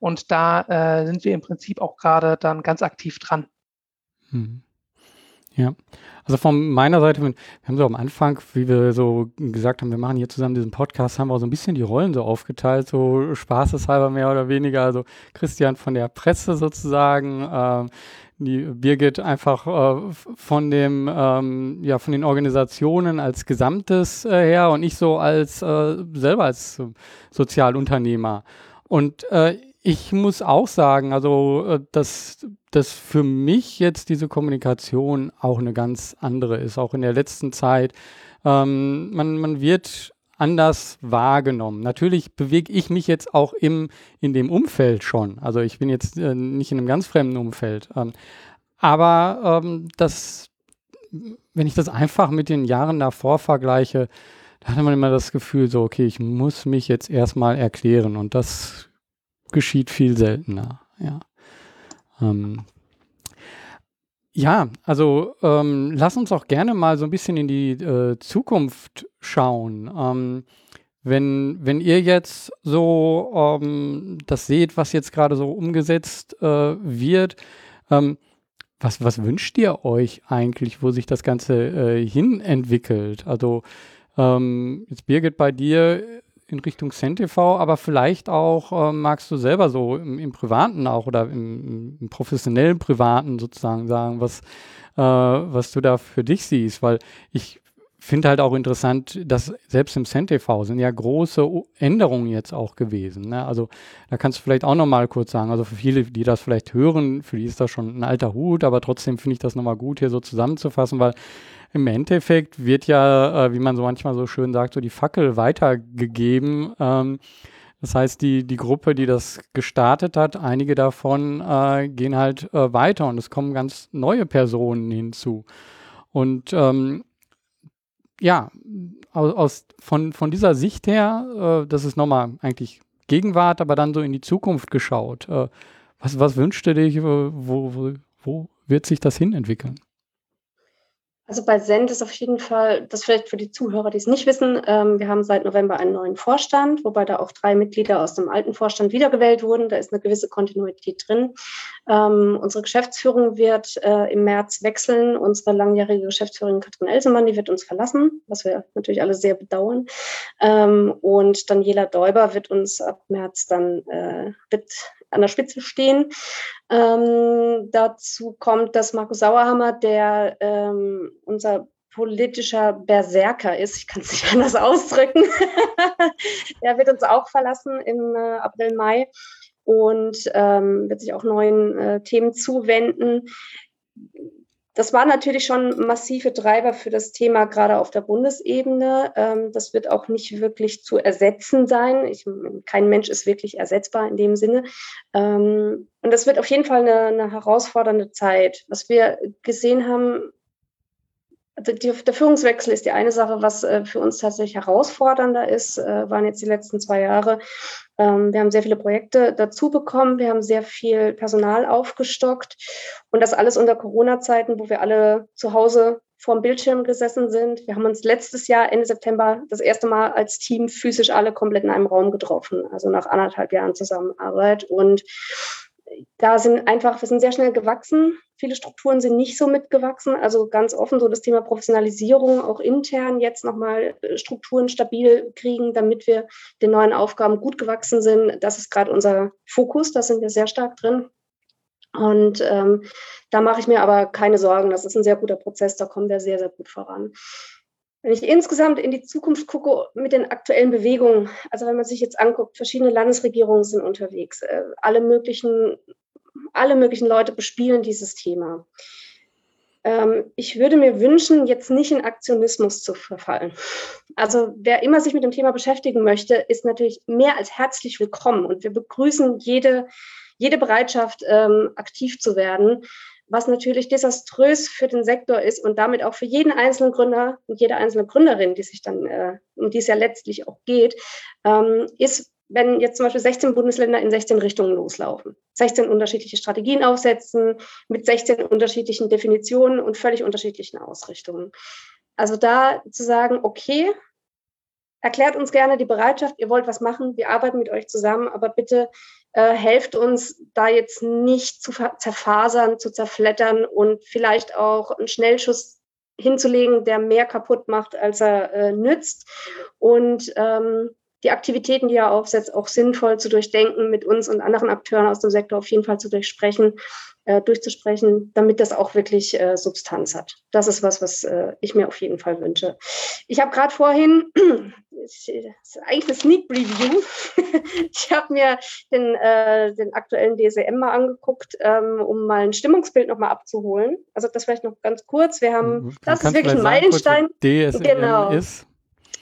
Speaker 3: und da äh, sind wir im Prinzip auch gerade dann ganz aktiv dran.
Speaker 1: Hm. Ja, also von meiner Seite, wir haben so am Anfang, wie wir so gesagt haben, wir machen hier zusammen diesen Podcast, haben wir so ein bisschen die Rollen so aufgeteilt, so spaßeshalber mehr oder weniger. Also Christian von der Presse sozusagen, ähm, die Birgit einfach äh, von dem, ähm, ja, von den Organisationen als Gesamtes äh, her und ich so als äh, selber als Sozialunternehmer. Und äh, ich muss auch sagen, also äh, dass, dass für mich jetzt diese Kommunikation auch eine ganz andere ist, auch in der letzten Zeit. Ähm, man, man wird anders wahrgenommen. Natürlich bewege ich mich jetzt auch im, in dem Umfeld schon. Also ich bin jetzt äh, nicht in einem ganz fremden Umfeld. Ähm, aber ähm, das, wenn ich das einfach mit den Jahren davor vergleiche, da hatte man immer das Gefühl, so, okay, ich muss mich jetzt erstmal erklären. Und das geschieht viel seltener. Ja, ähm, ja also ähm, lass uns auch gerne mal so ein bisschen in die äh, Zukunft schauen. Ähm, wenn, wenn ihr jetzt so ähm, das seht, was jetzt gerade so umgesetzt äh, wird, ähm, was, was wünscht ihr euch eigentlich, wo sich das Ganze äh, hin entwickelt? Also ähm, jetzt Birgit, bei dir in Richtung CenTV, aber vielleicht auch äh, magst du selber so im, im Privaten auch oder im, im, professionellen Privaten sozusagen sagen, was, äh, was du da für dich siehst, weil ich finde halt auch interessant, dass selbst im CentTV sind ja große Änderungen jetzt auch gewesen. Ne? Also da kannst du vielleicht auch nochmal kurz sagen, also für viele, die das vielleicht hören, für die ist das schon ein alter Hut, aber trotzdem finde ich das nochmal gut, hier so zusammenzufassen, weil im Endeffekt wird ja, äh, wie man so manchmal so schön sagt, so die Fackel weitergegeben. Ähm, das heißt, die, die Gruppe, die das gestartet hat, einige davon äh, gehen halt äh, weiter und es kommen ganz neue Personen hinzu. Und ähm, ja, aus, von, von dieser Sicht her, äh, das ist nochmal eigentlich Gegenwart, aber dann so in die Zukunft geschaut. Äh, was, was wünschst du dich, wo, wo, wo wird sich das hin entwickeln?
Speaker 2: Also bei Send ist auf jeden Fall, das vielleicht für die Zuhörer, die es nicht wissen, ähm, wir haben seit November einen neuen Vorstand, wobei da auch drei Mitglieder aus dem alten Vorstand wiedergewählt wurden. Da ist eine gewisse Kontinuität drin. Ähm, unsere Geschäftsführung wird äh, im März wechseln. Unsere langjährige Geschäftsführerin Katrin Elsemann, die wird uns verlassen, was wir natürlich alle sehr bedauern. Ähm, und Daniela Däuber wird uns ab März dann äh, wird an der Spitze stehen. Ähm, dazu kommt, dass Markus Sauerhammer, der ähm, unser politischer Berserker ist, ich kann es nicht anders ausdrücken, der wird uns auch verlassen im äh, April, Mai und ähm, wird sich auch neuen äh, Themen zuwenden das waren natürlich schon massive Treiber für das Thema, gerade auf der Bundesebene. Ähm, das wird auch nicht wirklich zu ersetzen sein. Ich, kein Mensch ist wirklich ersetzbar in dem Sinne. Ähm, und das wird auf jeden Fall eine, eine herausfordernde Zeit. Was wir gesehen haben, der Führungswechsel ist die eine Sache, was äh, für uns tatsächlich herausfordernder ist, äh, waren jetzt die letzten zwei Jahre. Ähm, wir haben sehr viele Projekte dazu bekommen, wir haben sehr viel Personal aufgestockt und das alles unter Corona-Zeiten, wo wir alle zu Hause vorm Bildschirm gesessen sind. Wir haben uns letztes Jahr, Ende September, das erste Mal als Team physisch alle komplett in einem Raum getroffen, also nach anderthalb Jahren Zusammenarbeit. Und da sind einfach, wir sind sehr schnell gewachsen. Viele Strukturen sind nicht so mitgewachsen. Also ganz offen so das Thema Professionalisierung, auch intern jetzt nochmal äh, Strukturen stabil kriegen, damit wir den neuen Aufgaben gut gewachsen sind. Das ist gerade unser Fokus, da sind wir sehr stark drin. Und ähm, da mache ich mir aber keine Sorgen. Das ist ein sehr guter Prozess, da kommen wir sehr, sehr gut voran. Wenn ich insgesamt in die Zukunft gucke mit den aktuellen Bewegungen, also wenn man sich jetzt anguckt, verschiedene Landesregierungen sind unterwegs, äh, alle möglichen, alle möglichen Leute bespielen dieses Thema. Ähm, ich würde mir wünschen, jetzt nicht in Aktionismus zu verfallen. Also wer immer sich mit dem Thema beschäftigen möchte, ist natürlich mehr als herzlich willkommen und wir begrüßen jede, jede Bereitschaft, ähm, aktiv zu werden was natürlich desaströs für den Sektor ist und damit auch für jeden einzelnen Gründer und jede einzelne Gründerin, die sich dann, äh, um die es ja letztlich auch geht, ähm, ist, wenn jetzt zum Beispiel 16 Bundesländer in 16 Richtungen loslaufen, 16 unterschiedliche Strategien aufsetzen, mit 16 unterschiedlichen Definitionen und völlig unterschiedlichen Ausrichtungen. Also da zu sagen, okay, erklärt uns gerne die Bereitschaft, ihr wollt was machen, wir arbeiten mit euch zusammen, aber bitte äh, helft uns da jetzt nicht zu zerfasern, zu zerflettern und vielleicht auch einen Schnellschuss hinzulegen, der mehr kaputt macht, als er äh, nützt. Und ähm, die Aktivitäten, die er aufsetzt, auch sinnvoll zu durchdenken, mit uns und anderen Akteuren aus dem Sektor auf jeden Fall zu durchsprechen, äh, durchzusprechen, damit das auch wirklich äh, Substanz hat. Das ist was, was äh, ich mir auf jeden Fall wünsche. Ich habe gerade vorhin, das ist eigentlich eine Sneak Preview, ich habe mir den, äh, den aktuellen DSM mal angeguckt, ähm, um mal ein Stimmungsbild nochmal abzuholen. Also das vielleicht noch ganz kurz. Wir haben, mhm. das ist wirklich ein Meilenstein.
Speaker 1: DSM genau. ist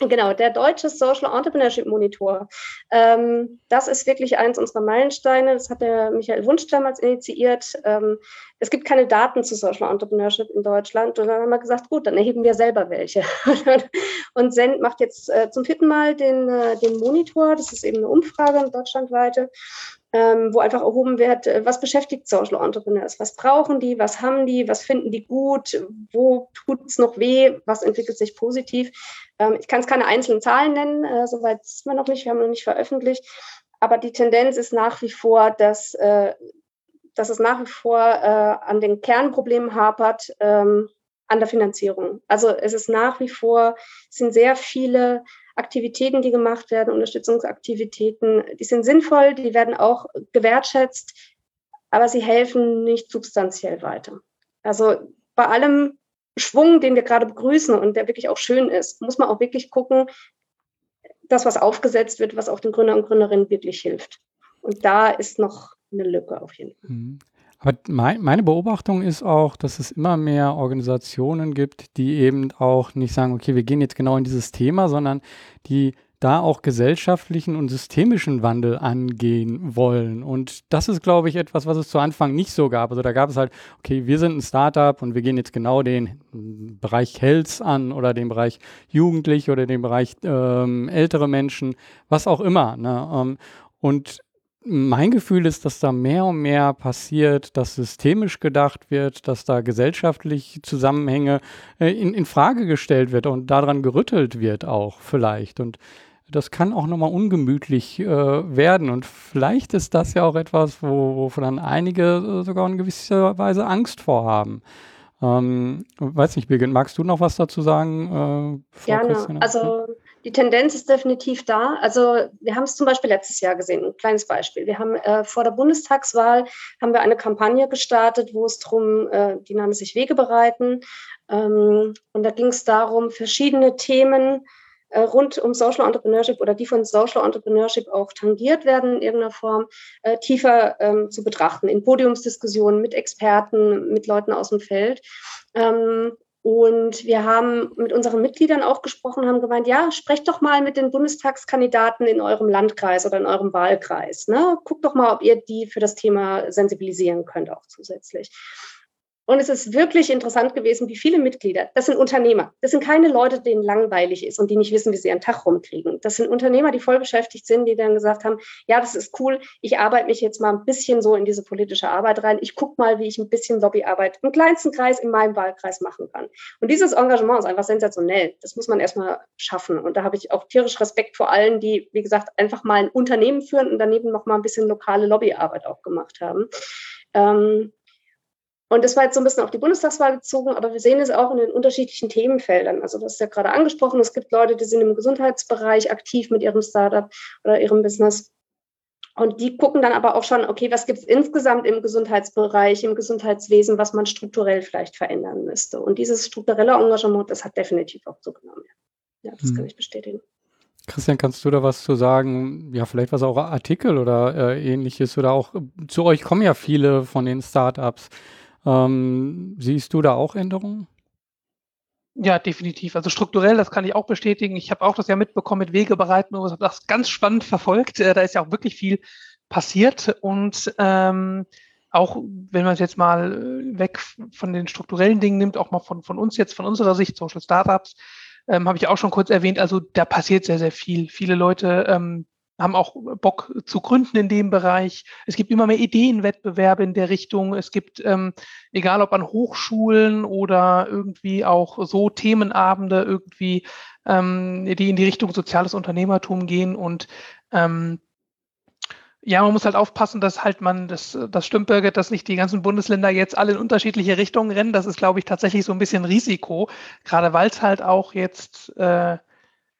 Speaker 2: Genau, der deutsche Social Entrepreneurship Monitor. Ähm, das ist wirklich eins unserer Meilensteine. Das hat der Michael Wunsch damals initiiert. Ähm, es gibt keine Daten zu Social Entrepreneurship in Deutschland. Und dann haben wir gesagt, gut, dann erheben wir selber welche. und Send macht jetzt äh, zum vierten Mal den, äh, den Monitor. Das ist eben eine Umfrage, eine deutschlandweite ähm, wo einfach erhoben wird, äh, was beschäftigt Social Entrepreneurs? Was brauchen die? Was haben die? Was finden die gut? Wo tut es noch weh? Was entwickelt sich positiv? Ähm, ich kann es keine einzelnen Zahlen nennen, äh, soweit ist man noch nicht, wir haben noch nicht veröffentlicht. Aber die Tendenz ist nach wie vor, dass, äh, dass es nach wie vor äh, an den Kernproblemen hapert, ähm, an der Finanzierung. Also es ist nach wie vor, es sind sehr viele Aktivitäten, die gemacht werden, Unterstützungsaktivitäten, die sind sinnvoll, die werden auch gewertschätzt, aber sie helfen nicht substanziell weiter. Also bei allem Schwung, den wir gerade begrüßen und der wirklich auch schön ist, muss man auch wirklich gucken, dass was aufgesetzt wird, was auch den Gründer und Gründerinnen wirklich hilft. Und da ist noch eine Lücke auf jeden Fall.
Speaker 1: Aber mein, meine Beobachtung ist auch, dass es immer mehr Organisationen gibt, die eben auch nicht sagen, okay, wir gehen jetzt genau in dieses Thema, sondern die da auch gesellschaftlichen und systemischen Wandel angehen wollen. Und das ist, glaube ich, etwas, was es zu Anfang nicht so gab. Also da gab es halt, okay, wir sind ein Startup und wir gehen jetzt genau den Bereich Health an oder den Bereich Jugendliche oder den Bereich ähm, ältere Menschen, was auch immer. Ne? Ähm, und mein Gefühl ist, dass da mehr und mehr passiert, dass systemisch gedacht wird, dass da gesellschaftliche Zusammenhänge äh, in, in Frage gestellt wird und daran gerüttelt wird auch vielleicht. Und das kann auch nochmal ungemütlich äh, werden. Und vielleicht ist das ja auch etwas, wo, wovon dann einige äh, sogar in gewisser Weise Angst vorhaben. Ähm, weiß nicht, Birgit, magst du noch was dazu sagen?
Speaker 2: Äh, Gerne. Christiane? Also die Tendenz ist definitiv da. Also wir haben es zum Beispiel letztes Jahr gesehen, ein kleines Beispiel. Wir haben äh, vor der Bundestagswahl haben wir eine Kampagne gestartet, wo es darum, äh, die nannte sich Wege bereiten. Ähm, und da ging es darum, verschiedene Themen äh, rund um Social Entrepreneurship oder die von Social Entrepreneurship auch tangiert werden in irgendeiner Form, äh, tiefer ähm, zu betrachten, in Podiumsdiskussionen mit Experten, mit Leuten aus dem Feld. Ähm, und wir haben mit unseren Mitgliedern auch gesprochen, haben gemeint, ja, sprecht doch mal mit den Bundestagskandidaten in eurem Landkreis oder in eurem Wahlkreis. Ne? Guckt doch mal, ob ihr die für das Thema sensibilisieren könnt, auch zusätzlich. Und es ist wirklich interessant gewesen, wie viele Mitglieder, das sind Unternehmer, das sind keine Leute, denen langweilig ist und die nicht wissen, wie sie ihren Tag rumkriegen. Das sind Unternehmer, die voll beschäftigt sind, die dann gesagt haben, ja, das ist cool, ich arbeite mich jetzt mal ein bisschen so in diese politische Arbeit rein. Ich gucke mal, wie ich ein bisschen Lobbyarbeit im kleinsten Kreis in meinem Wahlkreis machen kann. Und dieses Engagement ist einfach sensationell. Das muss man erstmal schaffen. Und da habe ich auch tierisch Respekt vor allen, die, wie gesagt, einfach mal ein Unternehmen führen und daneben noch mal ein bisschen lokale Lobbyarbeit auch gemacht haben. Ähm, und das war jetzt so ein bisschen auf die Bundestagswahl gezogen, aber wir sehen es auch in den unterschiedlichen Themenfeldern. Also das ist ja gerade angesprochen, es gibt Leute, die sind im Gesundheitsbereich aktiv mit ihrem Startup oder ihrem Business. Und die gucken dann aber auch schon, okay, was gibt es insgesamt im Gesundheitsbereich, im Gesundheitswesen, was man strukturell vielleicht verändern müsste. Und dieses strukturelle Engagement, das hat definitiv auch zugenommen. Ja, das hm. kann ich bestätigen.
Speaker 1: Christian, kannst du da was zu sagen? Ja, vielleicht was auch Artikel oder äh, ähnliches oder auch zu euch kommen ja viele von den Startups. Ähm, siehst du da auch Änderungen?
Speaker 3: Ja, definitiv. Also strukturell, das kann ich auch bestätigen. Ich habe auch das ja mitbekommen mit Wegebereiten und habe das ganz spannend verfolgt. Äh, da ist ja auch wirklich viel passiert und ähm, auch wenn man es jetzt mal äh, weg von den strukturellen Dingen nimmt, auch mal von, von uns jetzt, von unserer Sicht, Social Startups, ähm, habe ich auch schon kurz erwähnt, also da passiert sehr, sehr viel. Viele Leute ähm, haben auch Bock zu gründen in dem Bereich. Es gibt immer mehr Ideenwettbewerbe in der Richtung. Es gibt, ähm, egal ob an Hochschulen oder irgendwie auch so Themenabende irgendwie, ähm, die in die Richtung soziales Unternehmertum gehen und ähm, ja, man muss halt aufpassen, dass halt man, das, das stimmt, dass nicht die ganzen Bundesländer jetzt alle in unterschiedliche Richtungen rennen. Das ist, glaube ich, tatsächlich so ein bisschen Risiko, gerade weil es halt auch jetzt äh,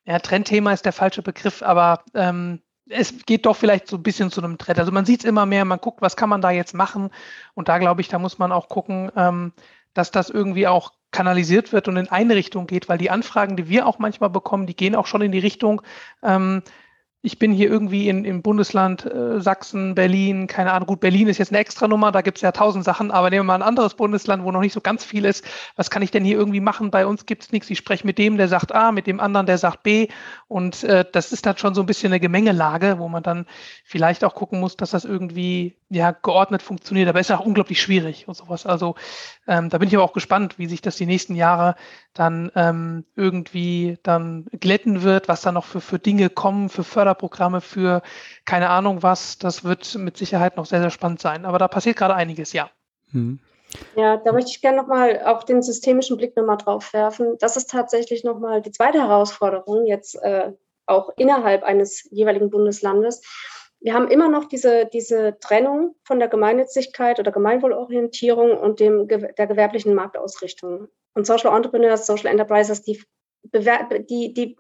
Speaker 3: ja, Trendthema ist der falsche Begriff, aber ähm, es geht doch vielleicht so ein bisschen zu einem Trend. Also man sieht es immer mehr, man guckt, was kann man da jetzt machen. Und da glaube ich, da muss man auch gucken, ähm, dass das irgendwie auch kanalisiert wird und in eine Richtung geht, weil die Anfragen, die wir auch manchmal bekommen, die gehen auch schon in die Richtung, ähm, ich bin hier irgendwie in, im Bundesland äh, Sachsen, Berlin, keine Ahnung, gut, Berlin ist jetzt eine extra Nummer, da gibt es ja tausend Sachen, aber nehmen wir mal ein anderes Bundesland, wo noch nicht so ganz viel ist. Was kann ich denn hier irgendwie machen? Bei uns gibt es nichts. Ich spreche mit dem, der sagt A, mit dem anderen, der sagt B. Und äh, das ist dann schon so ein bisschen eine Gemengelage, wo man dann vielleicht auch gucken muss, dass das irgendwie ja geordnet funktioniert. Aber es ist auch unglaublich schwierig und sowas. Also ähm, da bin ich aber auch gespannt, wie sich das die nächsten Jahre dann ähm, irgendwie dann glätten wird, was da noch für, für Dinge kommen, für Förderprogramme, für keine Ahnung was. Das wird mit Sicherheit noch sehr, sehr spannend sein. Aber da passiert gerade einiges, ja.
Speaker 2: Hm. Ja, da möchte ich gerne nochmal auch den systemischen Blick nochmal drauf werfen. Das ist tatsächlich nochmal die zweite Herausforderung, jetzt äh, auch innerhalb eines jeweiligen Bundeslandes. Wir haben immer noch diese, diese Trennung von der Gemeinnützigkeit oder Gemeinwohlorientierung und dem, der gewerblichen Marktausrichtung. Und Social Entrepreneurs, Social Enterprises, die, die, die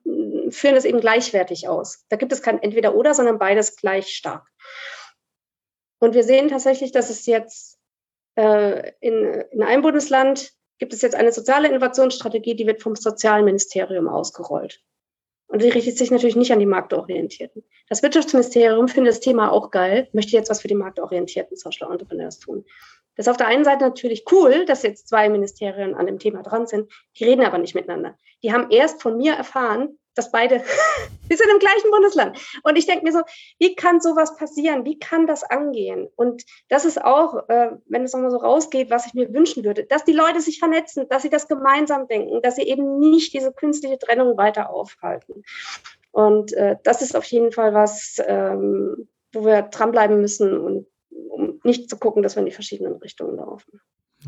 Speaker 2: führen das eben gleichwertig aus. Da gibt es kein Entweder-Oder, sondern beides gleich stark. Und wir sehen tatsächlich, dass es jetzt äh, in, in einem Bundesland gibt es jetzt eine soziale Innovationsstrategie, die wird vom Sozialministerium ausgerollt. Und die richtet sich natürlich nicht an die Marktorientierten. Das Wirtschaftsministerium findet das Thema auch geil, möchte jetzt was für die Marktorientierten Social Entrepreneurs tun. Das ist auf der einen Seite natürlich cool, dass jetzt zwei Ministerien an dem Thema dran sind. Die reden aber nicht miteinander. Die haben erst von mir erfahren, dass beide, wir sind im gleichen Bundesland. Und ich denke mir so, wie kann sowas passieren? Wie kann das angehen? Und das ist auch, äh, wenn es nochmal so rausgeht, was ich mir wünschen würde, dass die Leute sich vernetzen, dass sie das gemeinsam denken, dass sie eben nicht diese künstliche Trennung weiter aufhalten. Und äh, das ist auf jeden Fall was, ähm, wo wir dranbleiben müssen und um nicht zu gucken, dass wir in die verschiedenen Richtungen laufen.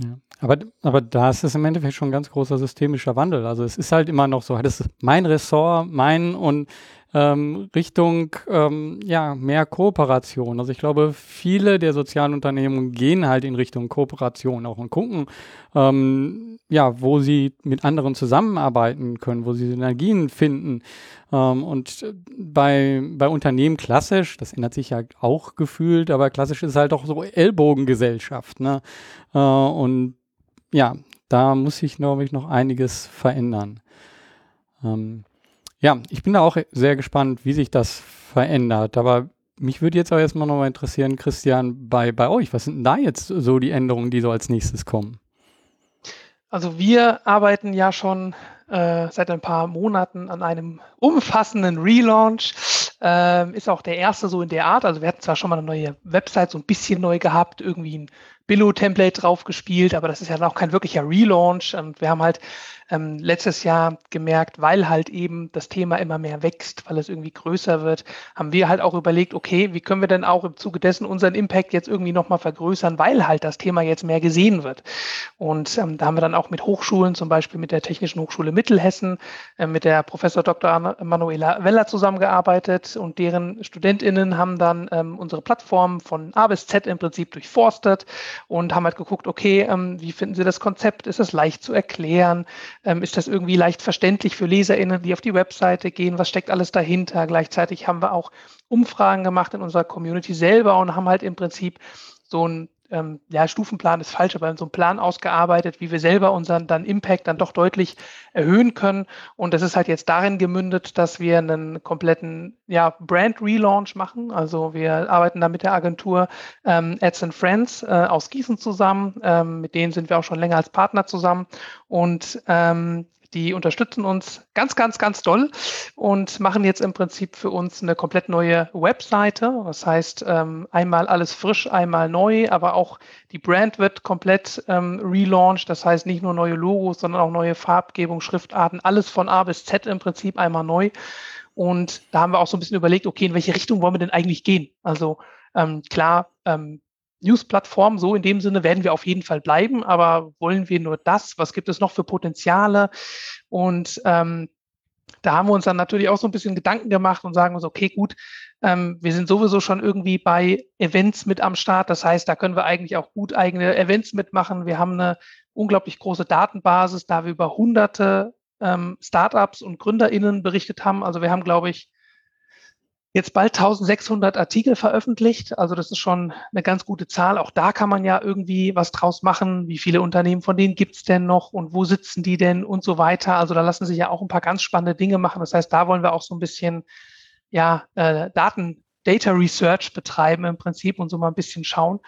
Speaker 1: Ja. Aber, aber da ist es im Endeffekt schon ein ganz großer systemischer Wandel. Also es ist halt immer noch so, das ist mein Ressort, mein und ähm, Richtung ähm, ja, mehr Kooperation. Also ich glaube, viele der sozialen Unternehmen gehen halt in Richtung Kooperation auch und gucken, ähm, ja, wo sie mit anderen zusammenarbeiten können, wo sie Synergien finden. Ähm, und bei, bei Unternehmen klassisch, das ändert sich ja auch gefühlt, aber klassisch ist halt auch so Ellbogengesellschaft. Ne? Äh, und ja, da muss sich, glaube ich, noch einiges verändern. Ähm, ja, ich bin da auch sehr gespannt, wie sich das verändert. Aber mich würde jetzt auch erstmal noch mal interessieren, Christian, bei, bei euch, was sind denn da jetzt so die Änderungen, die so als nächstes kommen?
Speaker 3: Also wir arbeiten ja schon äh, seit ein paar Monaten an einem umfassenden Relaunch. Ähm, ist auch der erste so in der Art. Also wir hatten zwar schon mal eine neue Website so ein bisschen neu gehabt, irgendwie ein Billo-Template drauf gespielt, aber das ist ja auch kein wirklicher Relaunch. Und wir haben halt ähm, letztes Jahr gemerkt, weil halt eben das Thema immer mehr wächst, weil es irgendwie größer wird, haben wir halt auch überlegt, okay, wie können wir denn auch im Zuge dessen unseren Impact jetzt irgendwie nochmal vergrößern, weil halt das Thema jetzt mehr gesehen wird. Und ähm, da haben wir dann auch mit Hochschulen, zum Beispiel mit der Technischen Hochschule Mittelhessen, äh, mit der Professor Dr. Manuela Weller zusammengearbeitet und deren StudentInnen haben dann ähm, unsere Plattform von A bis Z im Prinzip durchforstet und haben halt geguckt, okay, ähm, wie finden Sie das Konzept? Ist es leicht zu erklären? Ähm, ist das irgendwie leicht verständlich für LeserInnen, die auf die Webseite gehen? Was steckt alles dahinter? Gleichzeitig haben wir auch Umfragen gemacht in unserer Community selber und haben halt im Prinzip so ein ähm, ja, Stufenplan ist falsch, aber so einen Plan ausgearbeitet, wie wir selber unseren dann Impact dann doch deutlich erhöhen können. Und das ist halt jetzt darin gemündet, dass wir einen kompletten ja, Brand-Relaunch machen. Also wir arbeiten da mit der Agentur ähm, Ads and Friends äh, aus Gießen zusammen. Ähm, mit denen sind wir auch schon länger als Partner zusammen. Und ähm, die unterstützen uns ganz, ganz, ganz doll und machen jetzt im Prinzip für uns eine komplett neue Webseite. Das heißt, ähm, einmal alles frisch, einmal neu, aber auch die Brand wird komplett ähm, relaunched. Das heißt, nicht nur neue Logos, sondern auch neue Farbgebung, Schriftarten, alles von A bis Z im Prinzip einmal neu. Und da haben wir auch so ein bisschen überlegt, okay, in welche Richtung wollen wir denn eigentlich gehen? Also ähm, klar, News-Plattform, so in dem Sinne werden wir auf jeden Fall bleiben, aber wollen wir nur das? Was gibt es noch für Potenziale? Und ähm, da haben wir uns dann natürlich auch so ein bisschen Gedanken gemacht und sagen uns, okay, gut, ähm, wir sind sowieso schon irgendwie bei Events mit am Start. Das heißt, da können wir eigentlich auch gut eigene Events mitmachen. Wir haben eine unglaublich große Datenbasis, da wir über hunderte ähm, Startups und GründerInnen berichtet haben. Also wir haben, glaube ich, jetzt bald 1600 Artikel veröffentlicht. Also das ist schon eine ganz gute Zahl. Auch da kann man ja irgendwie was draus machen. Wie viele Unternehmen von denen gibt's denn noch und wo sitzen die denn und so weiter. Also da lassen sich ja auch ein paar ganz spannende Dinge machen. Das heißt, da wollen wir auch so ein bisschen ja, äh, Daten, Data Research betreiben im Prinzip und so mal ein bisschen schauen.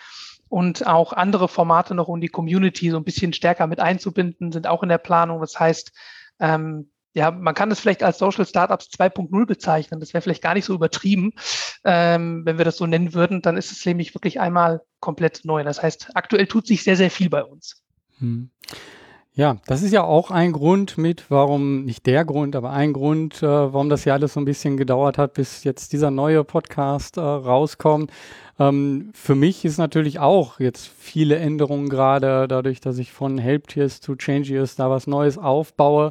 Speaker 3: Und auch andere Formate noch um die Community so ein bisschen stärker mit einzubinden, sind auch in der Planung. Das heißt, ähm, ja, man kann es vielleicht als Social Startups 2.0 bezeichnen. Das wäre vielleicht gar nicht so übertrieben, ähm, wenn wir das so nennen würden. Dann ist es nämlich wirklich einmal komplett neu. Das heißt, aktuell tut sich sehr, sehr viel bei uns. Hm.
Speaker 1: Ja, das ist ja auch ein Grund mit, warum, nicht der Grund, aber ein Grund, äh, warum das ja alles so ein bisschen gedauert hat, bis jetzt dieser neue Podcast äh, rauskommt. Ähm, für mich ist natürlich auch jetzt viele Änderungen gerade, dadurch, dass ich von Helptiers zu Changiers da was Neues aufbaue.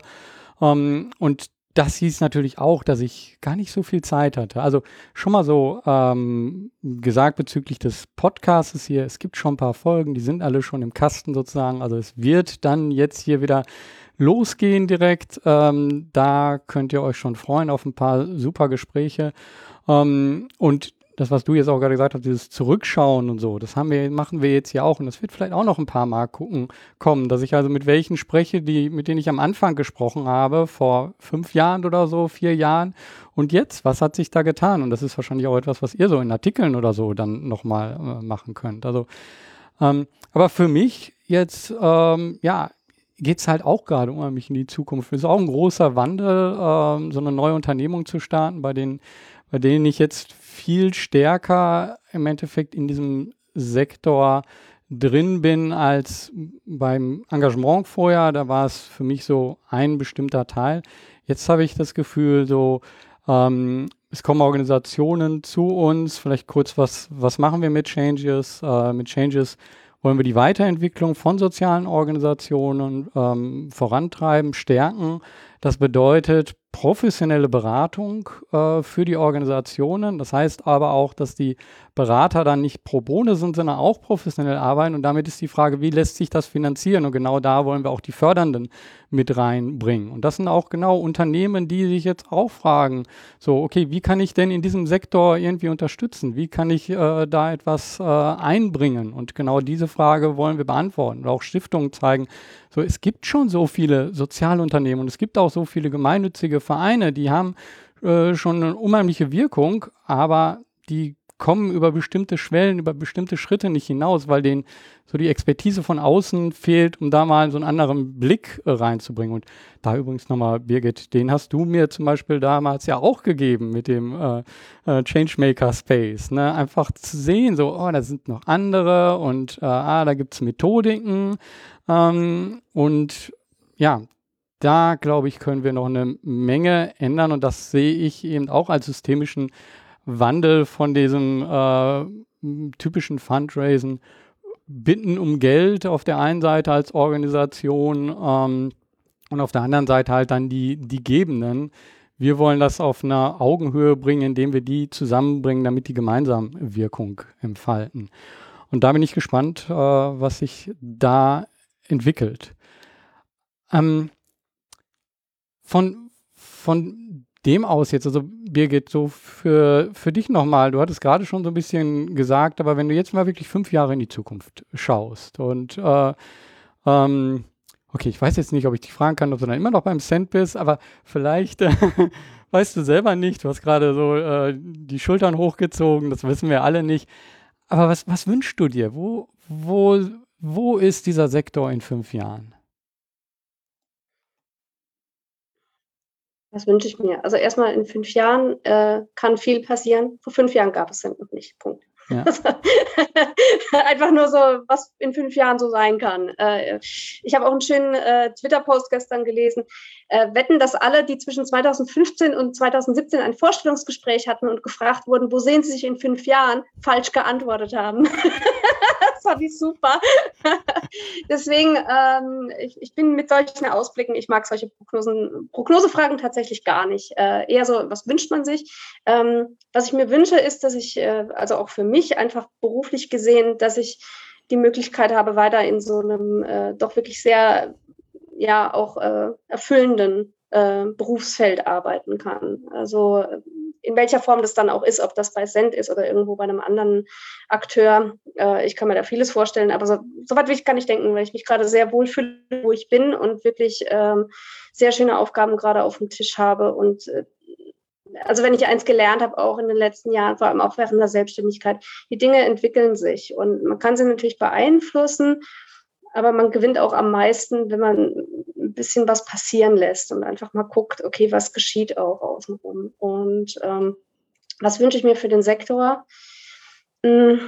Speaker 1: Ähm, und das hieß natürlich auch, dass ich gar nicht so viel Zeit hatte. Also schon mal so ähm, gesagt bezüglich des Podcasts hier, es gibt schon ein paar Folgen, die sind alle schon im Kasten sozusagen. Also es wird dann jetzt hier wieder losgehen direkt. Ähm, da könnt ihr euch schon freuen auf ein paar super Gespräche. Ähm, und das, was du jetzt auch gerade gesagt hast, dieses Zurückschauen und so, das haben wir, machen wir jetzt ja auch. Und das wird vielleicht auch noch ein paar Mal gucken, kommen, dass ich also mit welchen spreche, die, mit denen ich am Anfang gesprochen habe, vor fünf Jahren oder so, vier Jahren. Und jetzt, was hat sich da getan? Und das ist wahrscheinlich auch etwas, was ihr so in Artikeln oder so dann nochmal äh, machen könnt. Also, ähm, aber für mich jetzt, ähm, ja, geht es halt auch gerade unheimlich in die Zukunft. Es ist auch ein großer Wandel, ähm, so eine neue Unternehmung zu starten, bei den bei denen ich jetzt viel stärker im Endeffekt in diesem Sektor drin bin als beim Engagement vorher. Da war es für mich so ein bestimmter Teil. Jetzt habe ich das Gefühl, so ähm, es kommen Organisationen zu uns. Vielleicht kurz, was, was machen wir mit Changes? Äh, mit Changes wollen wir die Weiterentwicklung von sozialen Organisationen ähm, vorantreiben, stärken. Das bedeutet professionelle Beratung äh, für die Organisationen. Das heißt aber auch, dass die Berater dann nicht pro bono sind, sondern auch professionell arbeiten. Und damit ist die Frage, wie lässt sich das finanzieren? Und genau da wollen wir auch die Fördernden mit reinbringen. Und das sind auch genau Unternehmen, die sich jetzt auch fragen, so, okay, wie kann ich denn in diesem Sektor irgendwie unterstützen? Wie kann ich äh, da etwas äh, einbringen? Und genau diese Frage wollen wir beantworten. Und auch Stiftungen zeigen, so, es gibt schon so viele Sozialunternehmen und es gibt auch so viele gemeinnützige Vereine, die haben äh, schon eine unheimliche Wirkung, aber die kommen über bestimmte Schwellen, über bestimmte Schritte nicht hinaus, weil denen so die Expertise von außen fehlt, um da mal so einen anderen Blick äh, reinzubringen. Und da übrigens nochmal, Birgit, den hast du mir zum Beispiel damals ja auch gegeben mit dem äh, äh, Changemaker Space. Ne? Einfach zu sehen, so, oh, da sind noch andere und äh, ah, da gibt's Methodiken. Ähm, und ja, da glaube ich, können wir noch eine Menge ändern und das sehe ich eben auch als systemischen Wandel von diesem äh, typischen Fundraisen, Bitten um Geld auf der einen Seite als Organisation ähm, und auf der anderen Seite halt dann die, die Gebenden. Wir wollen das auf einer Augenhöhe bringen, indem wir die zusammenbringen, damit die gemeinsam Wirkung entfalten. Und da bin ich gespannt, äh, was sich da entwickelt. Ähm, von, von dem aus jetzt, also Birgit, so für, für dich nochmal, du hattest gerade schon so ein bisschen gesagt, aber wenn du jetzt mal wirklich fünf Jahre in die Zukunft schaust und äh, ähm, okay, ich weiß jetzt nicht, ob ich dich fragen kann, ob du dann immer noch beim Cent bist, aber vielleicht äh, weißt du selber nicht, du hast gerade so äh, die Schultern hochgezogen, das wissen wir alle nicht. Aber was, was wünschst du dir? Wo, wo, wo ist dieser Sektor in fünf Jahren?
Speaker 2: Was wünsche ich mir? Also erstmal in fünf Jahren äh, kann viel passieren. Vor fünf Jahren gab es Cent noch nicht. Punkt. Ja. Einfach nur so, was in fünf Jahren so sein kann. Äh, ich habe auch einen schönen äh, Twitter-Post gestern gelesen. Äh, wetten, dass alle, die zwischen 2015 und 2017 ein Vorstellungsgespräch hatten und gefragt wurden, wo sehen sie sich in fünf Jahren, falsch geantwortet haben. fand ich super. Deswegen, ähm, ich, ich, bin mit solchen Ausblicken, ich mag solche Prognosen, Prognosefragen tatsächlich gar nicht. Äh, eher so, was wünscht man sich? Ähm, was ich mir wünsche, ist, dass ich, äh, also auch für mich einfach beruflich gesehen, dass ich die Möglichkeit habe, weiter in so einem äh, doch wirklich sehr, ja, auch äh, erfüllenden äh, Berufsfeld arbeiten kann. Also in welcher Form das dann auch ist, ob das bei Send ist oder irgendwo bei einem anderen Akteur. Äh, ich kann mir da vieles vorstellen, aber so, so weit ich gar nicht denken, weil ich mich gerade sehr wohl fühle, wo ich bin und wirklich ähm, sehr schöne Aufgaben gerade auf dem Tisch habe und äh, also wenn ich eins gelernt habe, auch in den letzten Jahren, vor allem auch während der Selbstständigkeit, die Dinge entwickeln sich und man kann sie natürlich beeinflussen, aber man gewinnt auch am meisten, wenn man ein bisschen was passieren lässt und einfach mal guckt, okay, was geschieht auch außenrum und ähm, was wünsche ich mir für den Sektor? Hm,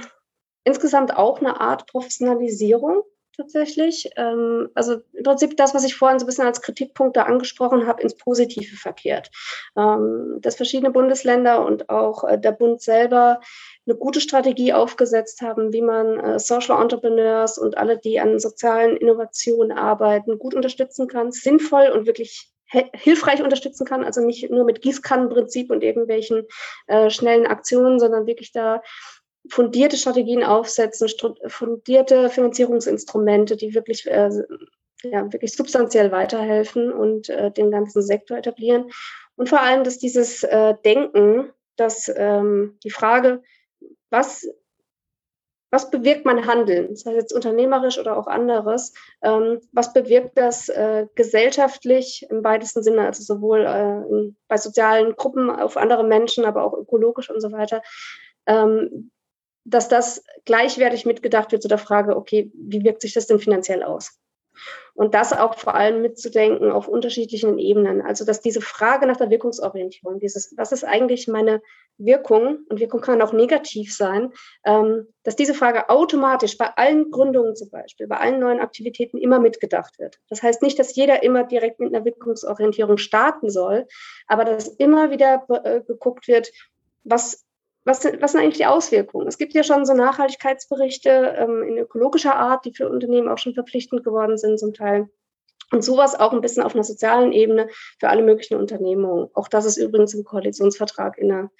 Speaker 2: insgesamt auch eine Art Professionalisierung tatsächlich. Ähm, also im Prinzip das, was ich vorhin so ein bisschen als Kritikpunkte angesprochen habe, ins Positive verkehrt. Ähm, dass verschiedene Bundesländer und auch äh, der Bund selber eine gute Strategie aufgesetzt haben, wie man äh, Social Entrepreneurs und alle, die an sozialen Innovationen arbeiten, gut unterstützen kann, sinnvoll und wirklich hilfreich unterstützen kann, also nicht nur mit Gießkannenprinzip und irgendwelchen äh, schnellen Aktionen, sondern wirklich da fundierte Strategien aufsetzen, fundierte Finanzierungsinstrumente, die wirklich, äh, ja, wirklich substanziell weiterhelfen und äh, den ganzen Sektor etablieren. Und vor allem, dass dieses äh, Denken, dass ähm, die Frage, was was bewirkt mein Handeln, das heißt jetzt unternehmerisch oder auch anderes, ähm, was bewirkt das äh, gesellschaftlich im weitesten Sinne, also sowohl äh, bei sozialen Gruppen auf andere Menschen, aber auch ökologisch und so weiter, ähm, dass das gleichwertig mitgedacht wird zu der Frage, okay, wie wirkt sich das denn finanziell aus? Und das auch vor allem mitzudenken auf unterschiedlichen Ebenen. Also, dass diese Frage nach der Wirkungsorientierung, dieses, was ist eigentlich meine Wirkung, und Wirkung kann auch negativ sein, ähm, dass diese Frage automatisch bei allen Gründungen zum Beispiel, bei allen neuen Aktivitäten immer mitgedacht wird. Das heißt nicht, dass jeder immer direkt mit einer Wirkungsorientierung starten soll, aber dass immer wieder äh, geguckt wird, was was, was sind eigentlich die Auswirkungen? Es gibt ja schon so Nachhaltigkeitsberichte ähm, in ökologischer Art, die für Unternehmen auch schon verpflichtend geworden sind zum Teil. Und sowas auch ein bisschen auf einer sozialen Ebene für alle möglichen Unternehmungen. Auch das ist übrigens im Koalitionsvertrag in einer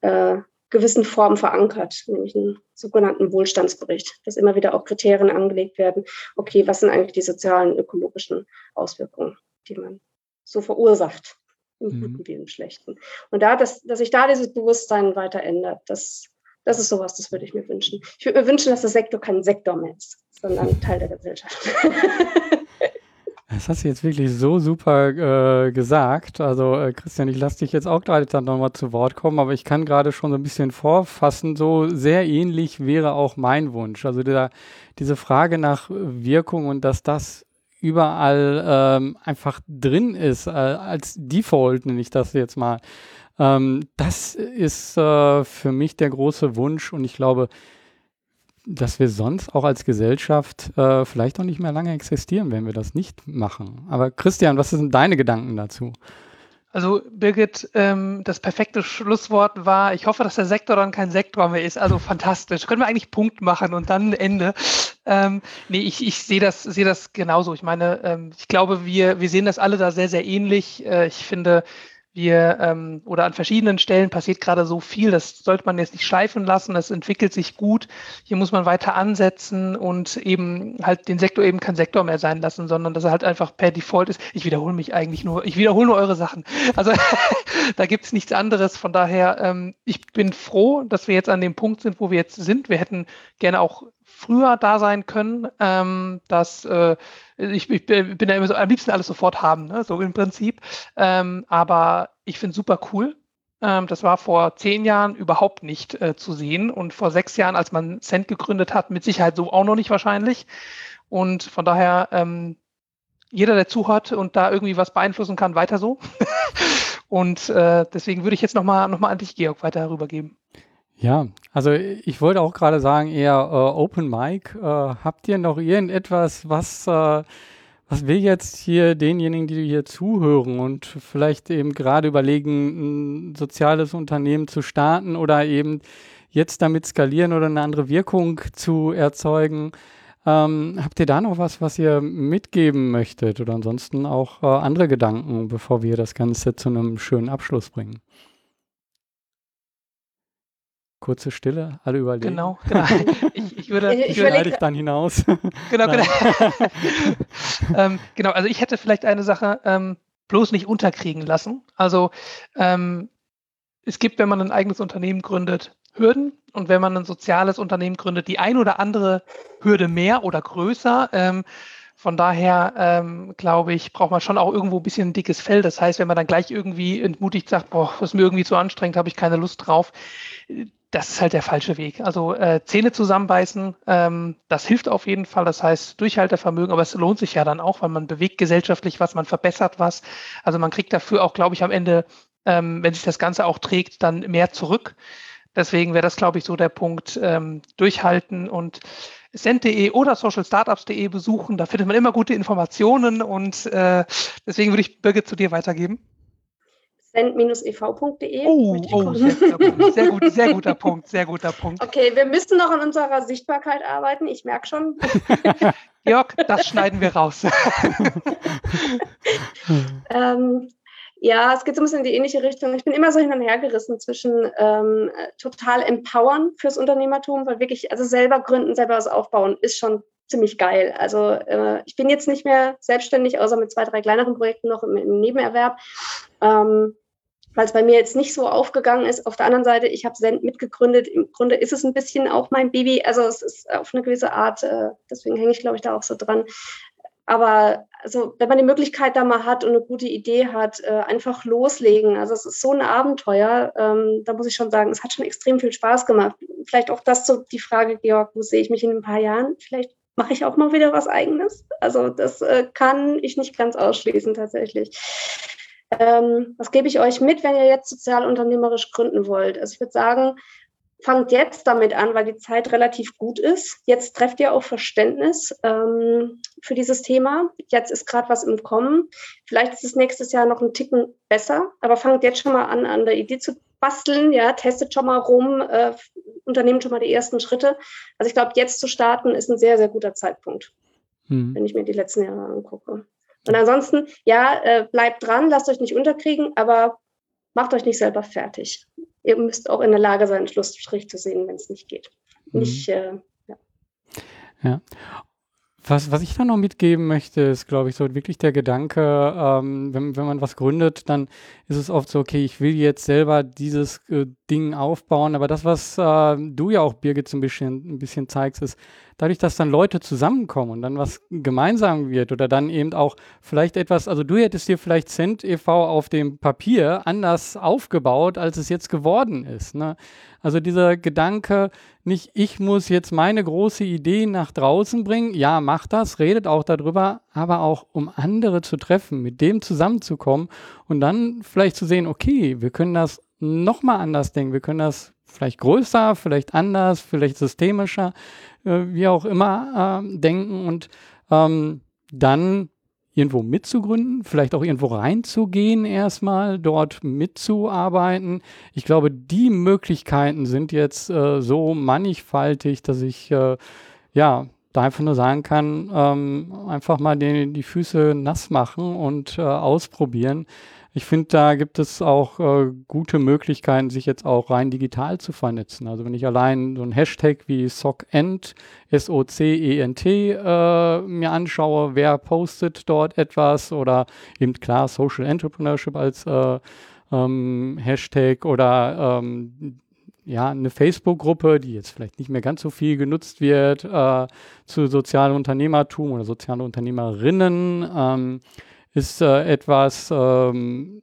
Speaker 2: äh, gewissen Form verankert, nämlich einen sogenannten Wohlstandsbericht, dass immer wieder auch Kriterien angelegt werden. Okay, was sind eigentlich die sozialen, ökologischen Auswirkungen, die man so verursacht? Im mhm. Guten wie im Schlechten. Und da, dass, dass sich da dieses Bewusstsein weiter ändert, das, das ist sowas, das würde ich mir wünschen. Ich würde mir wünschen, dass der Sektor kein Sektor mehr ist, sondern Teil der Gesellschaft.
Speaker 1: Das hast du jetzt wirklich so super äh, gesagt. Also äh, Christian, ich lasse dich jetzt auch gerade dann nochmal zu Wort kommen, aber ich kann gerade schon so ein bisschen vorfassen, so sehr ähnlich wäre auch mein Wunsch. Also der, diese Frage nach Wirkung und dass das überall ähm, einfach drin ist, äh, als Default nenne ich das jetzt mal. Ähm, das ist äh, für mich der große Wunsch und ich glaube, dass wir sonst auch als Gesellschaft äh, vielleicht auch nicht mehr lange existieren, wenn wir das nicht machen. Aber Christian, was sind deine Gedanken dazu?
Speaker 3: Also Birgit, ähm, das perfekte Schlusswort war, ich hoffe, dass der Sektor dann kein Sektor mehr ist. Also fantastisch. Können wir eigentlich Punkt machen und dann Ende. Ähm, nee, ich, ich sehe das, sehe das genauso. Ich meine, ähm, ich glaube, wir, wir sehen das alle da sehr, sehr ähnlich. Äh, ich finde, wir ähm, oder an verschiedenen Stellen passiert gerade so viel, das sollte man jetzt nicht schleifen lassen, das entwickelt sich gut. Hier muss man weiter ansetzen und eben halt den Sektor eben kein Sektor mehr sein lassen, sondern dass er halt einfach per Default ist. Ich wiederhole mich eigentlich nur, ich wiederhole nur eure Sachen. Also da gibt es nichts anderes. Von daher, ähm, ich bin froh, dass wir jetzt an dem Punkt sind, wo wir jetzt sind. Wir hätten gerne auch früher da sein können, ähm, dass äh, ich, ich, bin ja immer so am liebsten alles sofort haben, ne? so im Prinzip. Ähm, aber ich finde super cool. Ähm, das war vor zehn Jahren überhaupt nicht äh, zu sehen und vor sechs Jahren, als man Cent gegründet hat, mit Sicherheit so auch noch nicht wahrscheinlich. Und von daher, ähm, jeder, der zuhört und da irgendwie was beeinflussen kann, weiter so. und äh, deswegen würde ich jetzt nochmal noch mal an dich, Georg, weiter rübergeben.
Speaker 1: Ja, also ich wollte auch gerade sagen, eher äh, Open Mic. Äh, habt ihr noch irgendetwas, was, äh, was will jetzt hier denjenigen, die hier zuhören und vielleicht eben gerade überlegen, ein soziales Unternehmen zu starten oder eben jetzt damit skalieren oder eine andere Wirkung zu erzeugen? Ähm, habt ihr da noch was, was ihr mitgeben möchtet oder ansonsten auch äh, andere Gedanken, bevor wir das Ganze zu einem schönen Abschluss bringen? Kurze Stille, alle überlegen.
Speaker 3: Genau, genau.
Speaker 1: Ich, ich würde, ich, ich würde dann hinaus.
Speaker 3: Genau, genau. ähm, genau, also ich hätte vielleicht eine Sache ähm, bloß nicht unterkriegen lassen. Also ähm, es gibt, wenn man ein eigenes Unternehmen gründet, Hürden und wenn man ein soziales Unternehmen gründet, die ein oder andere Hürde mehr oder größer. Ähm, von daher ähm, glaube ich, braucht man schon auch irgendwo ein bisschen ein dickes Fell. Das heißt, wenn man dann gleich irgendwie entmutigt sagt, boah, das ist mir irgendwie zu anstrengend, habe ich keine Lust drauf, das ist halt der falsche Weg. Also äh, Zähne zusammenbeißen, ähm, das hilft auf jeden Fall. Das heißt Durchhaltevermögen, aber es lohnt sich ja dann auch, weil man bewegt gesellschaftlich was, man verbessert was. Also man kriegt dafür auch, glaube ich, am Ende, ähm, wenn sich das Ganze auch trägt, dann mehr zurück. Deswegen wäre das, glaube ich, so der Punkt, ähm, durchhalten und send.de oder socialstartups.de besuchen. Da findet man immer gute Informationen und äh, deswegen würde ich Birgit zu dir weitergeben
Speaker 2: send-ev.de.
Speaker 3: Oh, oh sehr, sehr, gut, sehr guter Punkt, sehr guter Punkt.
Speaker 2: Okay, wir müssen noch an unserer Sichtbarkeit arbeiten, ich merke schon.
Speaker 3: Jörg, das schneiden wir raus.
Speaker 2: ähm, ja, es geht so ein bisschen in die ähnliche Richtung. Ich bin immer so hin und her gerissen zwischen ähm, total empowern fürs Unternehmertum, weil wirklich, also selber gründen, selber was aufbauen, ist schon ziemlich geil. Also äh, ich bin jetzt nicht mehr selbstständig, außer mit zwei, drei kleineren Projekten noch im, im Nebenerwerb. Ähm, weil es bei mir jetzt nicht so aufgegangen ist. Auf der anderen Seite, ich habe Send mitgegründet. Im Grunde ist es ein bisschen auch mein Baby. Also es ist auf eine gewisse Art, äh, deswegen hänge ich, glaube ich, da auch so dran. Aber also, wenn man die Möglichkeit da mal hat und eine gute Idee hat, äh, einfach loslegen. Also es ist so ein Abenteuer. Ähm, da muss ich schon sagen, es hat schon extrem viel Spaß gemacht. Vielleicht auch das so die Frage, Georg, wo sehe ich mich in ein paar Jahren? Vielleicht mache ich auch mal wieder was eigenes. Also das äh, kann ich nicht ganz ausschließen tatsächlich. Ähm, was gebe ich euch mit, wenn ihr jetzt sozialunternehmerisch gründen wollt? Also ich würde sagen, fangt jetzt damit an, weil die Zeit relativ gut ist. Jetzt trefft ihr auch Verständnis ähm, für dieses Thema. Jetzt ist gerade was im Kommen. Vielleicht ist es nächstes Jahr noch ein Ticken besser, aber fangt jetzt schon mal an, an der Idee zu basteln. Ja, testet schon mal rum, äh, unternehmt schon mal die ersten Schritte. Also ich glaube, jetzt zu starten ist ein sehr, sehr guter Zeitpunkt, hm. wenn ich mir die letzten Jahre angucke. Und ansonsten, ja, äh, bleibt dran, lasst euch nicht unterkriegen, aber macht euch nicht selber fertig. Ihr müsst auch in der Lage sein, einen Schlussstrich zu sehen, wenn es nicht geht. Mhm. Nicht, äh, ja.
Speaker 1: ja. Was, was ich da noch mitgeben möchte, ist, glaube ich, so wirklich der Gedanke, ähm, wenn, wenn man was gründet, dann ist es oft so, okay, ich will jetzt selber dieses äh, Ding aufbauen, aber das, was äh, du ja auch, Birgit, so ein bisschen, ein bisschen zeigst, ist, dadurch, dass dann Leute zusammenkommen und dann was gemeinsam wird oder dann eben auch vielleicht etwas, also du hättest dir vielleicht Cent e.V. auf dem Papier anders aufgebaut, als es jetzt geworden ist. Ne? Also dieser Gedanke, nicht ich muss jetzt meine große Idee nach draußen bringen, ja, mach das, redet auch darüber, aber auch um andere zu treffen, mit dem zusammenzukommen und dann vielleicht zu sehen, okay, wir können das nochmal anders denken, wir können das vielleicht größer, vielleicht anders, vielleicht systemischer, äh, wie auch immer äh, denken und ähm, dann irgendwo mitzugründen, vielleicht auch irgendwo reinzugehen erstmal, dort mitzuarbeiten. Ich glaube, die Möglichkeiten sind jetzt äh, so mannigfaltig, dass ich äh, ja da einfach nur sagen kann, ähm, einfach mal den, die Füße nass machen und äh, ausprobieren. Ich finde, da gibt es auch äh, gute Möglichkeiten, sich jetzt auch rein digital zu vernetzen. Also wenn ich allein so ein Hashtag wie SOCENT, S-O-C-E-N-T äh, mir anschaue, wer postet dort etwas oder eben klar Social Entrepreneurship als äh, ähm, Hashtag oder ähm, ja, eine Facebook-Gruppe, die jetzt vielleicht nicht mehr ganz so viel genutzt wird, äh, zu sozialem Unternehmertum oder soziale Unternehmerinnen. Ähm, ist äh, etwas, ähm,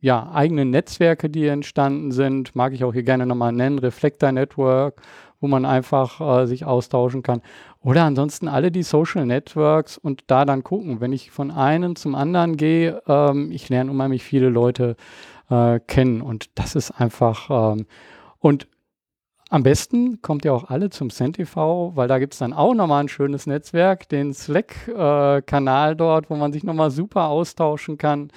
Speaker 1: ja, eigene Netzwerke, die entstanden sind, mag ich auch hier gerne nochmal nennen, Reflector Network, wo man einfach äh, sich austauschen kann. Oder ansonsten alle die Social Networks und da dann gucken, wenn ich von einem zum anderen gehe, ähm, ich lerne unheimlich viele Leute äh, kennen und das ist einfach, ähm, und am besten kommt ihr auch alle zum CentTV, weil da gibt es dann auch nochmal ein schönes Netzwerk, den Slack-Kanal äh, dort, wo man sich nochmal super austauschen kann.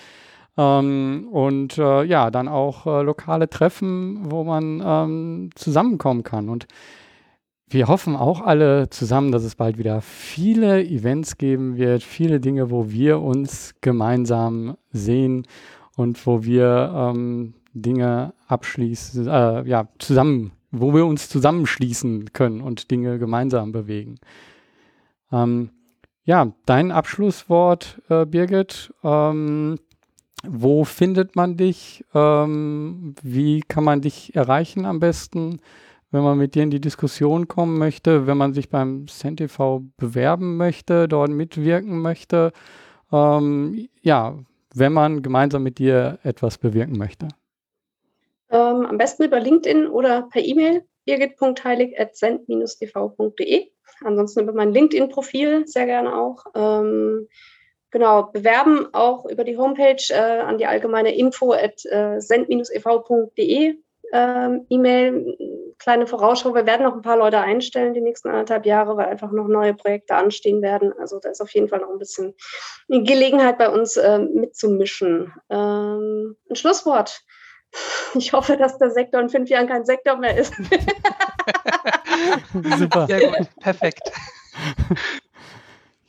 Speaker 1: Ähm, und äh, ja, dann auch äh, lokale Treffen, wo man ähm, zusammenkommen kann. Und wir hoffen auch alle zusammen, dass es bald wieder viele Events geben wird, viele Dinge, wo wir uns gemeinsam sehen und wo wir ähm, Dinge abschließen, äh, ja, zusammen wo wir uns zusammenschließen können und Dinge gemeinsam bewegen. Ähm, ja, dein Abschlusswort, äh, Birgit. Ähm, wo findet man dich? Ähm, wie kann man dich erreichen am besten, wenn man mit dir in die Diskussion kommen möchte, wenn man sich beim CentTV bewerben möchte, dort mitwirken möchte? Ähm, ja, wenn man gemeinsam mit dir etwas bewirken möchte.
Speaker 2: Ähm, am besten über LinkedIn oder per E-Mail birgit.heilig.send-tv.de. Ansonsten über mein LinkedIn-Profil sehr gerne auch. Ähm, genau, bewerben auch über die Homepage äh, an die allgemeine info at äh. Ähm, E-Mail, kleine Vorausschau. Wir werden noch ein paar Leute einstellen die nächsten anderthalb Jahre, weil einfach noch neue Projekte anstehen werden. Also da ist auf jeden Fall noch ein bisschen Gelegenheit bei uns äh, mitzumischen. Ähm, ein Schlusswort. Ich hoffe, dass der Sektor in fünf Jahren kein Sektor mehr ist.
Speaker 3: Super. Sehr gut, perfekt.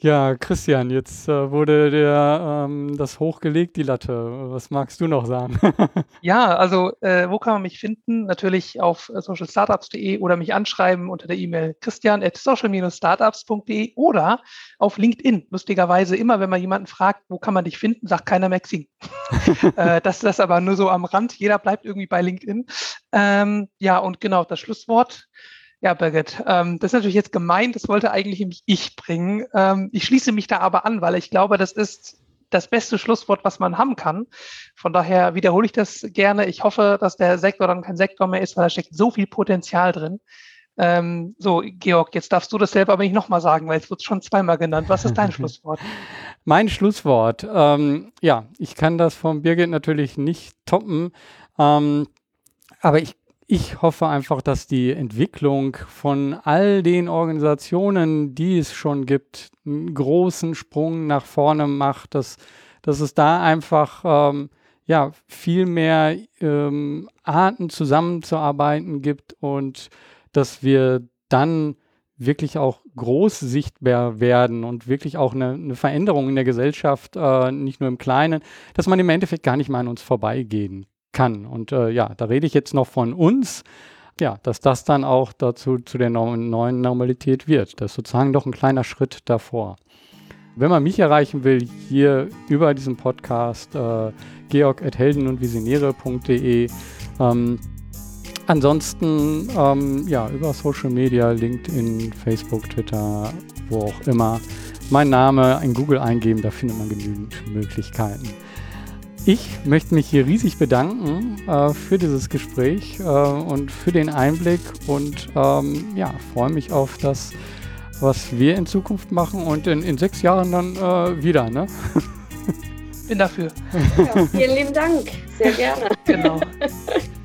Speaker 1: Ja, Christian, jetzt äh, wurde der, ähm, das hochgelegt, die Latte. Was magst du noch sagen?
Speaker 3: ja, also äh, wo kann man mich finden? Natürlich auf äh, socialstartups.de oder mich anschreiben unter der E-Mail christian at social-startups.de oder auf LinkedIn. Lustigerweise immer, wenn man jemanden fragt, wo kann man dich finden, sagt keiner Maxing. äh, das ist das aber nur so am Rand. Jeder bleibt irgendwie bei LinkedIn. Ähm, ja, und genau, das Schlusswort ja, Birgit, ähm, das ist natürlich jetzt gemeint, das wollte eigentlich ich bringen. Ähm, ich schließe mich da aber an, weil ich glaube, das ist das beste Schlusswort, was man haben kann. Von daher wiederhole ich das gerne. Ich hoffe, dass der Sektor dann kein Sektor mehr ist, weil da steckt so viel Potenzial drin. Ähm, so, Georg, jetzt darfst du das selber aber nicht nochmal sagen, weil es wird schon zweimal genannt. Was ist dein Schlusswort?
Speaker 1: Mein Schlusswort. Ähm, ja, ich kann das von Birgit natürlich nicht toppen. Ähm, aber ich ich hoffe einfach, dass die Entwicklung von all den Organisationen, die es schon gibt, einen großen Sprung nach vorne macht, dass, dass es da einfach ähm, ja, viel mehr ähm, Arten zusammenzuarbeiten gibt und dass wir dann wirklich auch groß sichtbar werden und wirklich auch eine, eine Veränderung in der Gesellschaft, äh, nicht nur im Kleinen, dass man im Endeffekt gar nicht mehr an uns vorbeigehen kann. Und äh, ja, da rede ich jetzt noch von uns, ja, dass das dann auch dazu zu der neuen Normalität wird. Das ist sozusagen doch ein kleiner Schritt davor. Wenn man mich erreichen will, hier über diesen Podcast, äh, georg.helden und visionäre.de. Ähm, ansonsten, ähm, ja, über Social Media, LinkedIn, Facebook, Twitter, wo auch immer. Mein Name in Google eingeben, da findet man genügend Möglichkeiten. Ich möchte mich hier riesig bedanken äh, für dieses Gespräch äh, und für den Einblick und ähm, ja, freue mich auf das, was wir in Zukunft machen und in, in sechs Jahren dann äh, wieder. Ne?
Speaker 3: Bin dafür.
Speaker 2: Ja, vielen lieben Dank. Sehr gerne.
Speaker 3: genau.